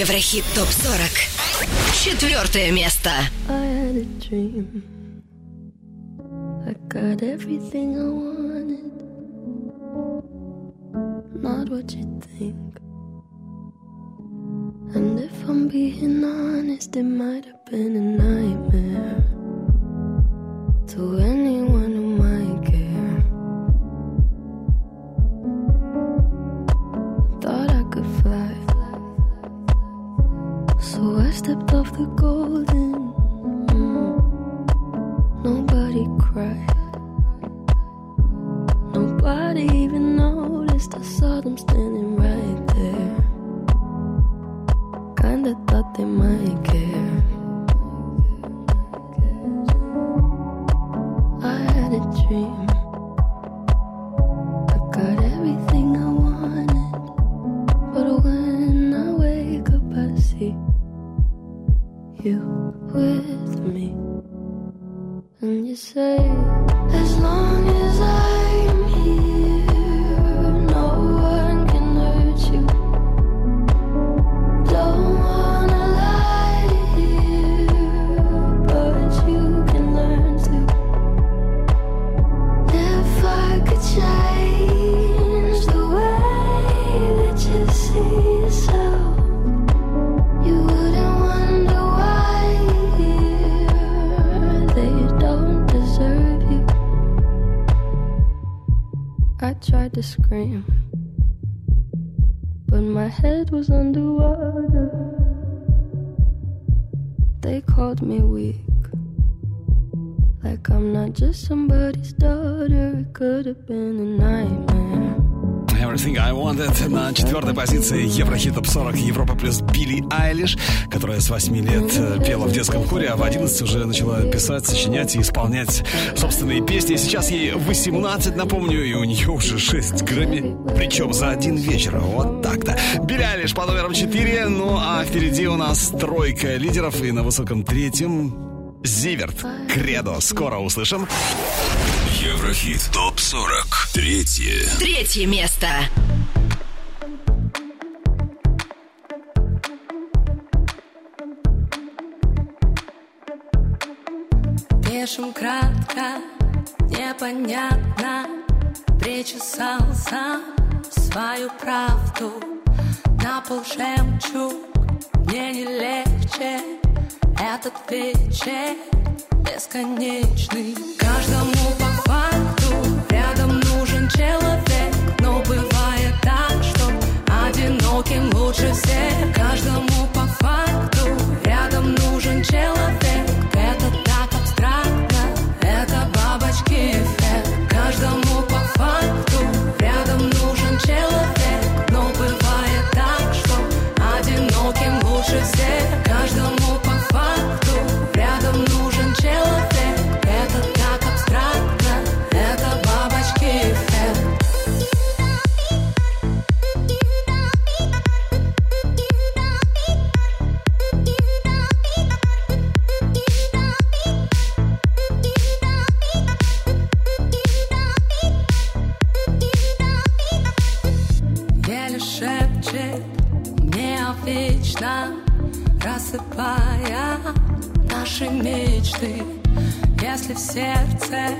Еврохит ТОП-40. Четвертое место. I had a dream. I got everything I want. Четвертой позиции Еврохит Топ 40 Европа плюс Билли Айлиш, которая с 8 лет э, пела в детском хоре, а в 11 уже начала писать, сочинять и исполнять собственные песни. Сейчас ей 18, напомню, и у нее уже 6 Грэмми, причем за один вечер. Вот так-то. Билли Айлиш по номерам 4, ну а впереди у нас тройка лидеров и на высоком третьем Зиверт. Кредо. Скоро услышим. Еврохит ТОП-40. Третье. Третье место. Пишем кратко, непонятно Причесал сам свою правду. На пол жемчуг, мне не легче Этот вечер бесконечный. Каждому по факту рядом нужен человек Но бывает так, что одиноким лучше всех. Каждому по факту рядом нужен человек мечты. Если в сердце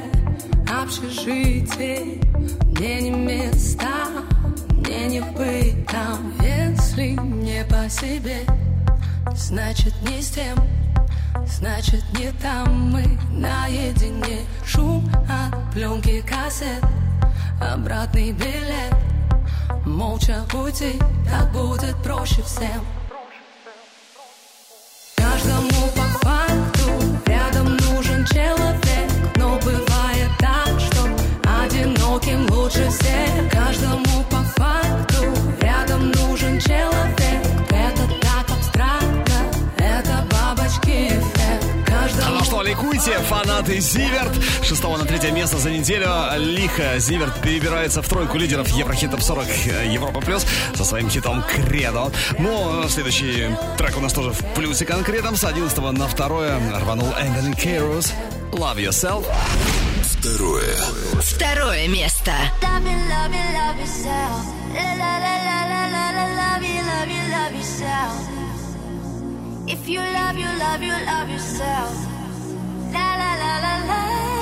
общежитие, мне не места, мне не быть там. Если не по себе, значит не с тем, значит не там мы наедине. Шум от пленки кассет, обратный билет. Молча уйти, так будет проще всем Каждому по факту ликуйте, фанаты Зиверт. С шестого на третье место за неделю. Лихо Зиверт перебирается в тройку лидеров Еврохитов 40 Европа Плюс со своим хитом Кредо. Ну, следующий трек у нас тоже в плюсе конкретном. С 11 на второе рванул Энтони Кейрус. Love Yourself. Второе. Второе место. Love you, love you, love yourself. La la la la la la la, love you, love you, love yourself. If you love you, love you, love yourself. La la la la la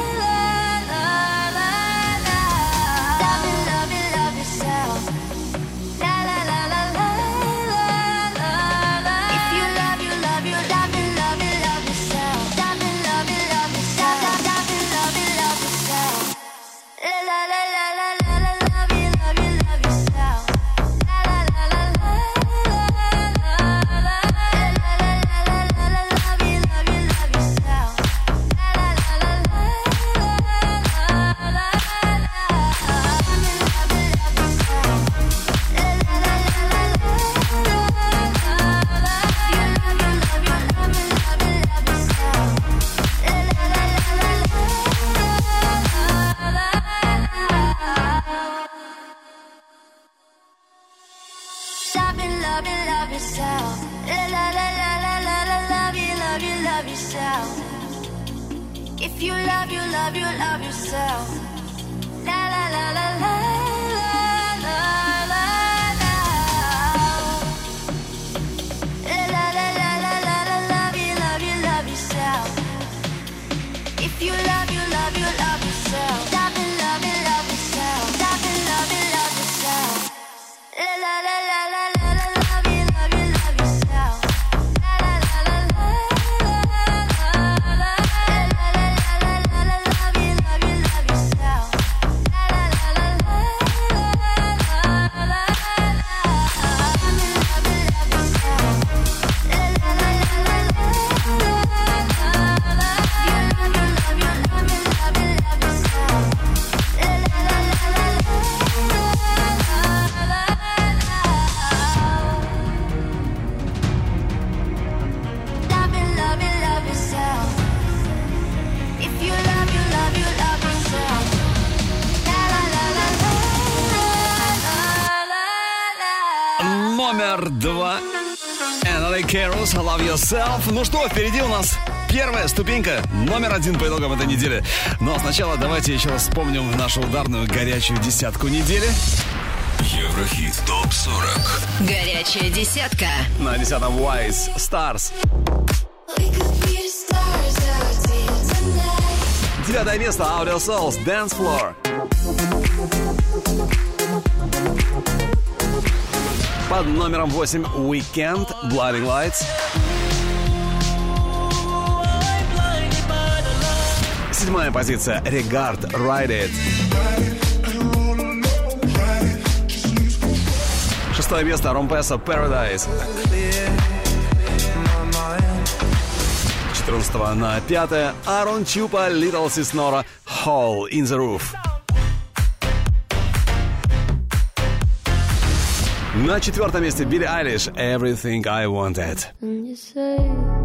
Ну что, впереди у нас первая ступенька, номер один по итогам этой недели. Но сначала давайте еще раз вспомним нашу ударную горячую десятку недели. Еврохит ТОП-40 Горячая десятка. На десятом Wise Stars. Девятое место Audio Souls Dance Floor. Под номером 8 Weekend Blinding Lights. Седьмая позиция Regard Ride It. Шестое место Ромпеса Paradise. 14 на 5 Арон Чупа Little Сиснора Hole in the Roof. На четвертом месте Билли Айлиш Everything I Wanted.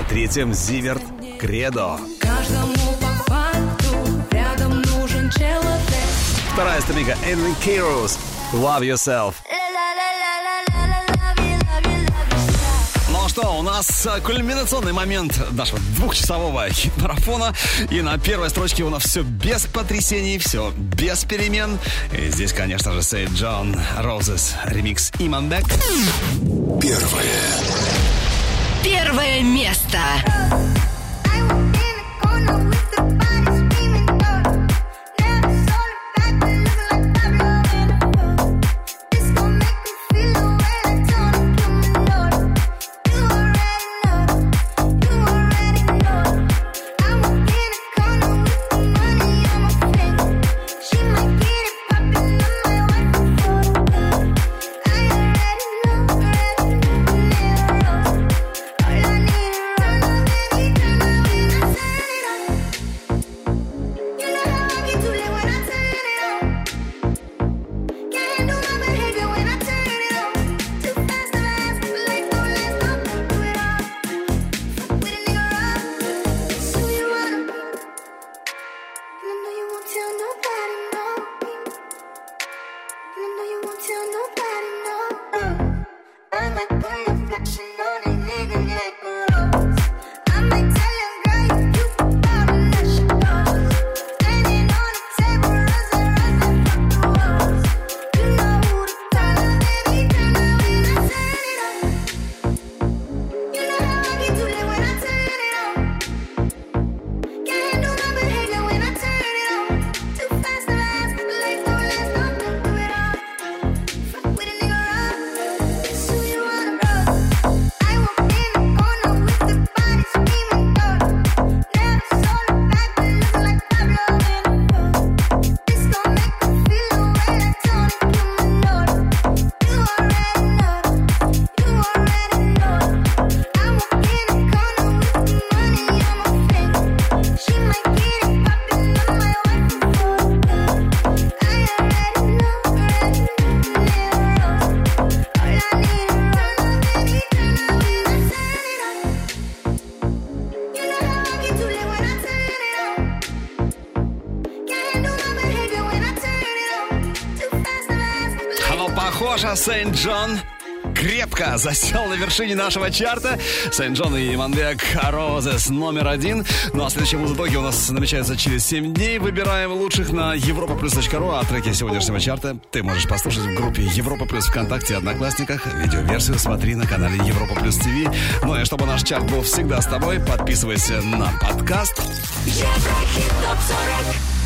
На третьем Зиверт Кредо. Каждому по факту рядом нужен человек. Вторая ступенька Энлин Кейрус Love Yourself. Ну что, у нас э, кульминационный момент нашего двухчасового хит-марафона. И на первой строчке у нас все без потрясений, все без перемен. И здесь, конечно же, Сейд Джон Розес, ремикс Иманбек. Первое. Первое место. Похоже, Сент-Джон крепко засел на вершине нашего чарта. Сент-Джон и Манбек Розес номер один. Ну а следующий в итоге у нас намечается через 7 дней. Выбираем лучших на europaplus.ru, а треки сегодняшнего чарта ты можешь послушать в группе Европа Плюс ВКонтакте и Одноклассниках. Видеоверсию смотри на канале Европа Плюс ТВ. Ну и чтобы наш чарт был всегда с тобой, подписывайся на подкаст. Еврохит топ 40